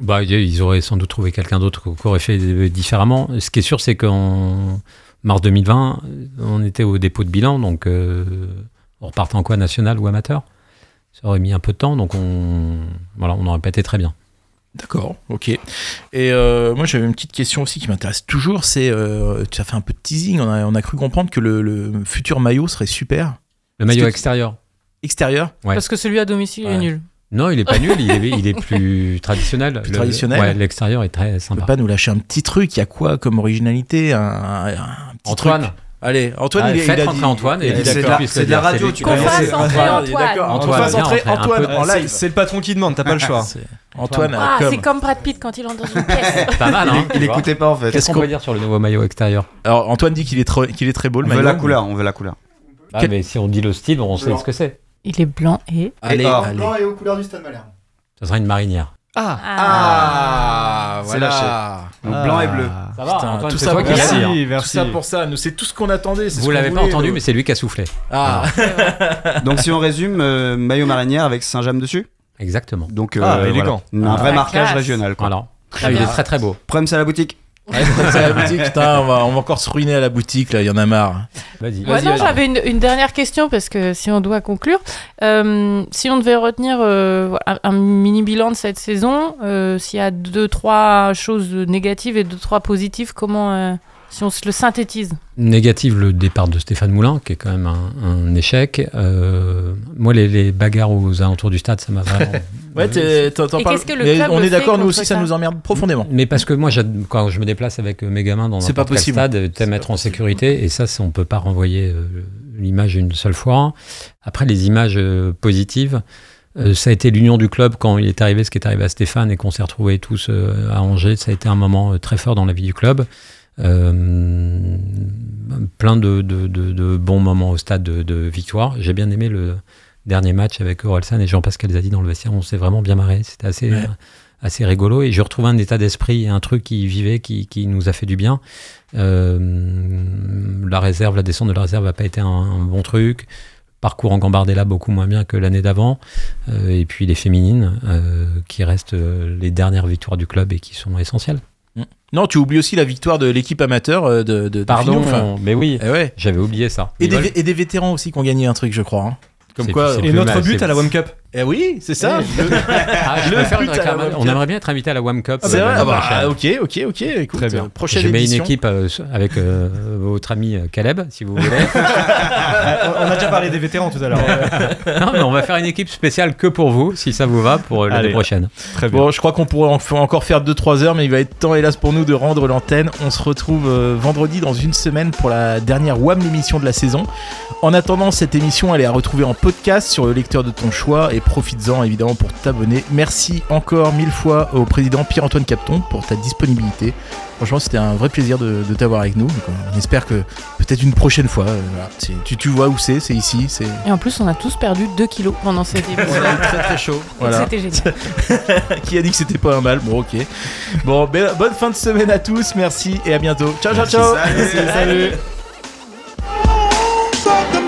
bah, ils auraient sans doute trouvé quelqu'un d'autre qui aurait fait différemment. Ce qui est sûr, c'est qu'en mars 2020, on était au dépôt de bilan, donc euh, on repartait en quoi, national ou amateur Ça aurait mis un peu de temps, donc on, voilà, on aurait pas été très bien. D'accord, ok. Et euh, moi, j'avais une petite question aussi qui m'intéresse toujours. C'est, euh, tu as fait un peu de teasing. On a, on a cru comprendre que le, le futur maillot serait super Le maillot extérieur extérieur. Ouais. Parce que celui à domicile Ouais. est nul. Non, il est pas nul, il est, il est plus traditionnel. Plus Le- traditionnel. Ouais, l'extérieur est très Tu peux sympa. pas nous lâcher un petit truc Il y a quoi comme originalité un, un- un petit Antoine, truc Allez, Antoine, Ah, il, est- faites il a rentrer dit. Antoine et il c'est de d'accord. la- c'est de la radio, tu Qu'on fasse entrer il Antoine. d'accord. Antoine, On fasse entrer Antoine peu. en C'est live. c'est le patron qui demande, t'as pas le choix. C'est- Antoine, Ah, comme- c'est comme Brad Pitt quand il entre dans une pièce. Pas mal, hein Il vois. écoutait pas en fait. Qu'est-ce qu'on peut dire sur le nouveau maillot extérieur Alors Antoine dit qu'il est, trop- qu'il est très beau On le veut maillot. la couleur, on veut la couleur. Ah, mais si on dit le style, on sait ce que c'est. Il est blanc et. Allez, Et or. allez. Blanc et aux couleurs du Stade Malherbe. Ça sera une marinière. Ah, Ah, C'est voilà. Donc blanc et bleu. Ça Putain, Antoine, tout ça toi pour qui. Merci, Tout merci. ça pour ça, nous c'est tout ce qu'on attendait. c'est ce Vous qu'on l'avez pas voulait, entendu, mais c'est lui qui a soufflé. Ah, Donc si on résume, euh, maillot marinière avec Saint-James dessus. Exactement. Donc euh, Ah, voilà. Un Ah, vrai marquage classe. régional. Quoi. Voilà. Ah, il est très très beau. Problème c'est à la boutique. Ouais, c'est à la boutique, putain, on va, on va encore se ruiner à la boutique là, il y en a marre. Vas-y. Non, j'avais une, une dernière question parce que si on doit conclure, euh, si on devait retenir euh, un, un mini bilan de cette saison, euh, s'il y a deux trois choses négatives et deux trois positives, comment euh, si on se le synthétise Négative, le départ de Stéphane Moulin, qui est quand même un, un échec. Euh, moi, les, les bagarres aux alentours du stade, ça m'a vraiment. Ouais, t'en parles. qu'est-ce que le on est d'accord, nous aussi, ça ça nous emmerde profondément. Mais parce que moi, quand je me déplace avec euh, mes gamins dans C'est pas possible. stade, t'aimes être en sécurité, et ça, on peut pas renvoyer euh, l'image une seule fois. Après, les images euh, positives, ça a été l'union du club quand il est arrivé, ce qui est arrivé à Stéphane, et qu'on s'est retrouvés tous à Angers. Ça a été un moment très fort dans la vie du club. Euh, plein de, de- de- de bons moments au stade de, victoire. J'ai bien aimé le dernier match avec Orelsan et Jean-Pascal Zadi dans le vestiaire. On s'est vraiment bien marré. C'était assez, Ouais. assez rigolo. Et je retrouve un état d'esprit, un truc qui vivait, qui, qui nous a fait du bien. Euh, la réserve, la descente de la réserve n'a pas été un, un bon truc. Parcours en Gambardella beaucoup moins bien que l'année d'avant. Euh, et puis les féminines, euh, qui restent euh, les dernières victoires du club et qui sont essentielles. Non, tu oublies aussi la victoire de l'équipe amateur euh, de, de, Pardon, enfin. mais oui, Eh ouais. j'avais oublié ça. Et des, et vétérans aussi qui ont gagné un truc, je crois. hein. Comme quoi. c'est Et notre mal, but à la One Cup. Eh oui, c'est ça. Le- Ah, je Le une. World On aimerait bien être invité à la WAM Cup. C'est euh, vrai. Ah bah, ok, ok, ok. Écoute, Très bien. euh, prochaine Je mets une équipe euh, avec euh, votre ami Caleb, si vous voulez. On a déjà parlé des vétérans tout à l'heure. non, mais on va faire une équipe spéciale que pour vous, si ça vous va, pour l'année prochaine. Très bien. Bon, je crois qu'on pourrait en- encore faire 2-3 heures, mais il va être temps, hélas, pour nous de rendre l'antenne. On se retrouve euh, vendredi dans une semaine pour la dernière WAM l'émission de la saison. En attendant, cette émission, elle est à retrouver en podcast sur le lecteur de ton choix et profites-en évidemment pour t'abonner. Merci encore mille fois au président Pierre-Antoine Capton pour ta disponibilité. Franchement, c'était un vrai plaisir de, de t'avoir avec nous. Donc, on espère que peut-être une prochaine fois, euh, voilà, tu, tu vois où c'est, c'est ici, c'est Et en plus, on a tous perdu 2 kilos pendant cette émission. très très chaud. Voilà. C'était génial. qui a dit que c'était pas un mal? Bon, ok. Bon, be- bonne fin de semaine à tous. Merci et à bientôt. Ciao, ciao, ciao. Salut. Salut.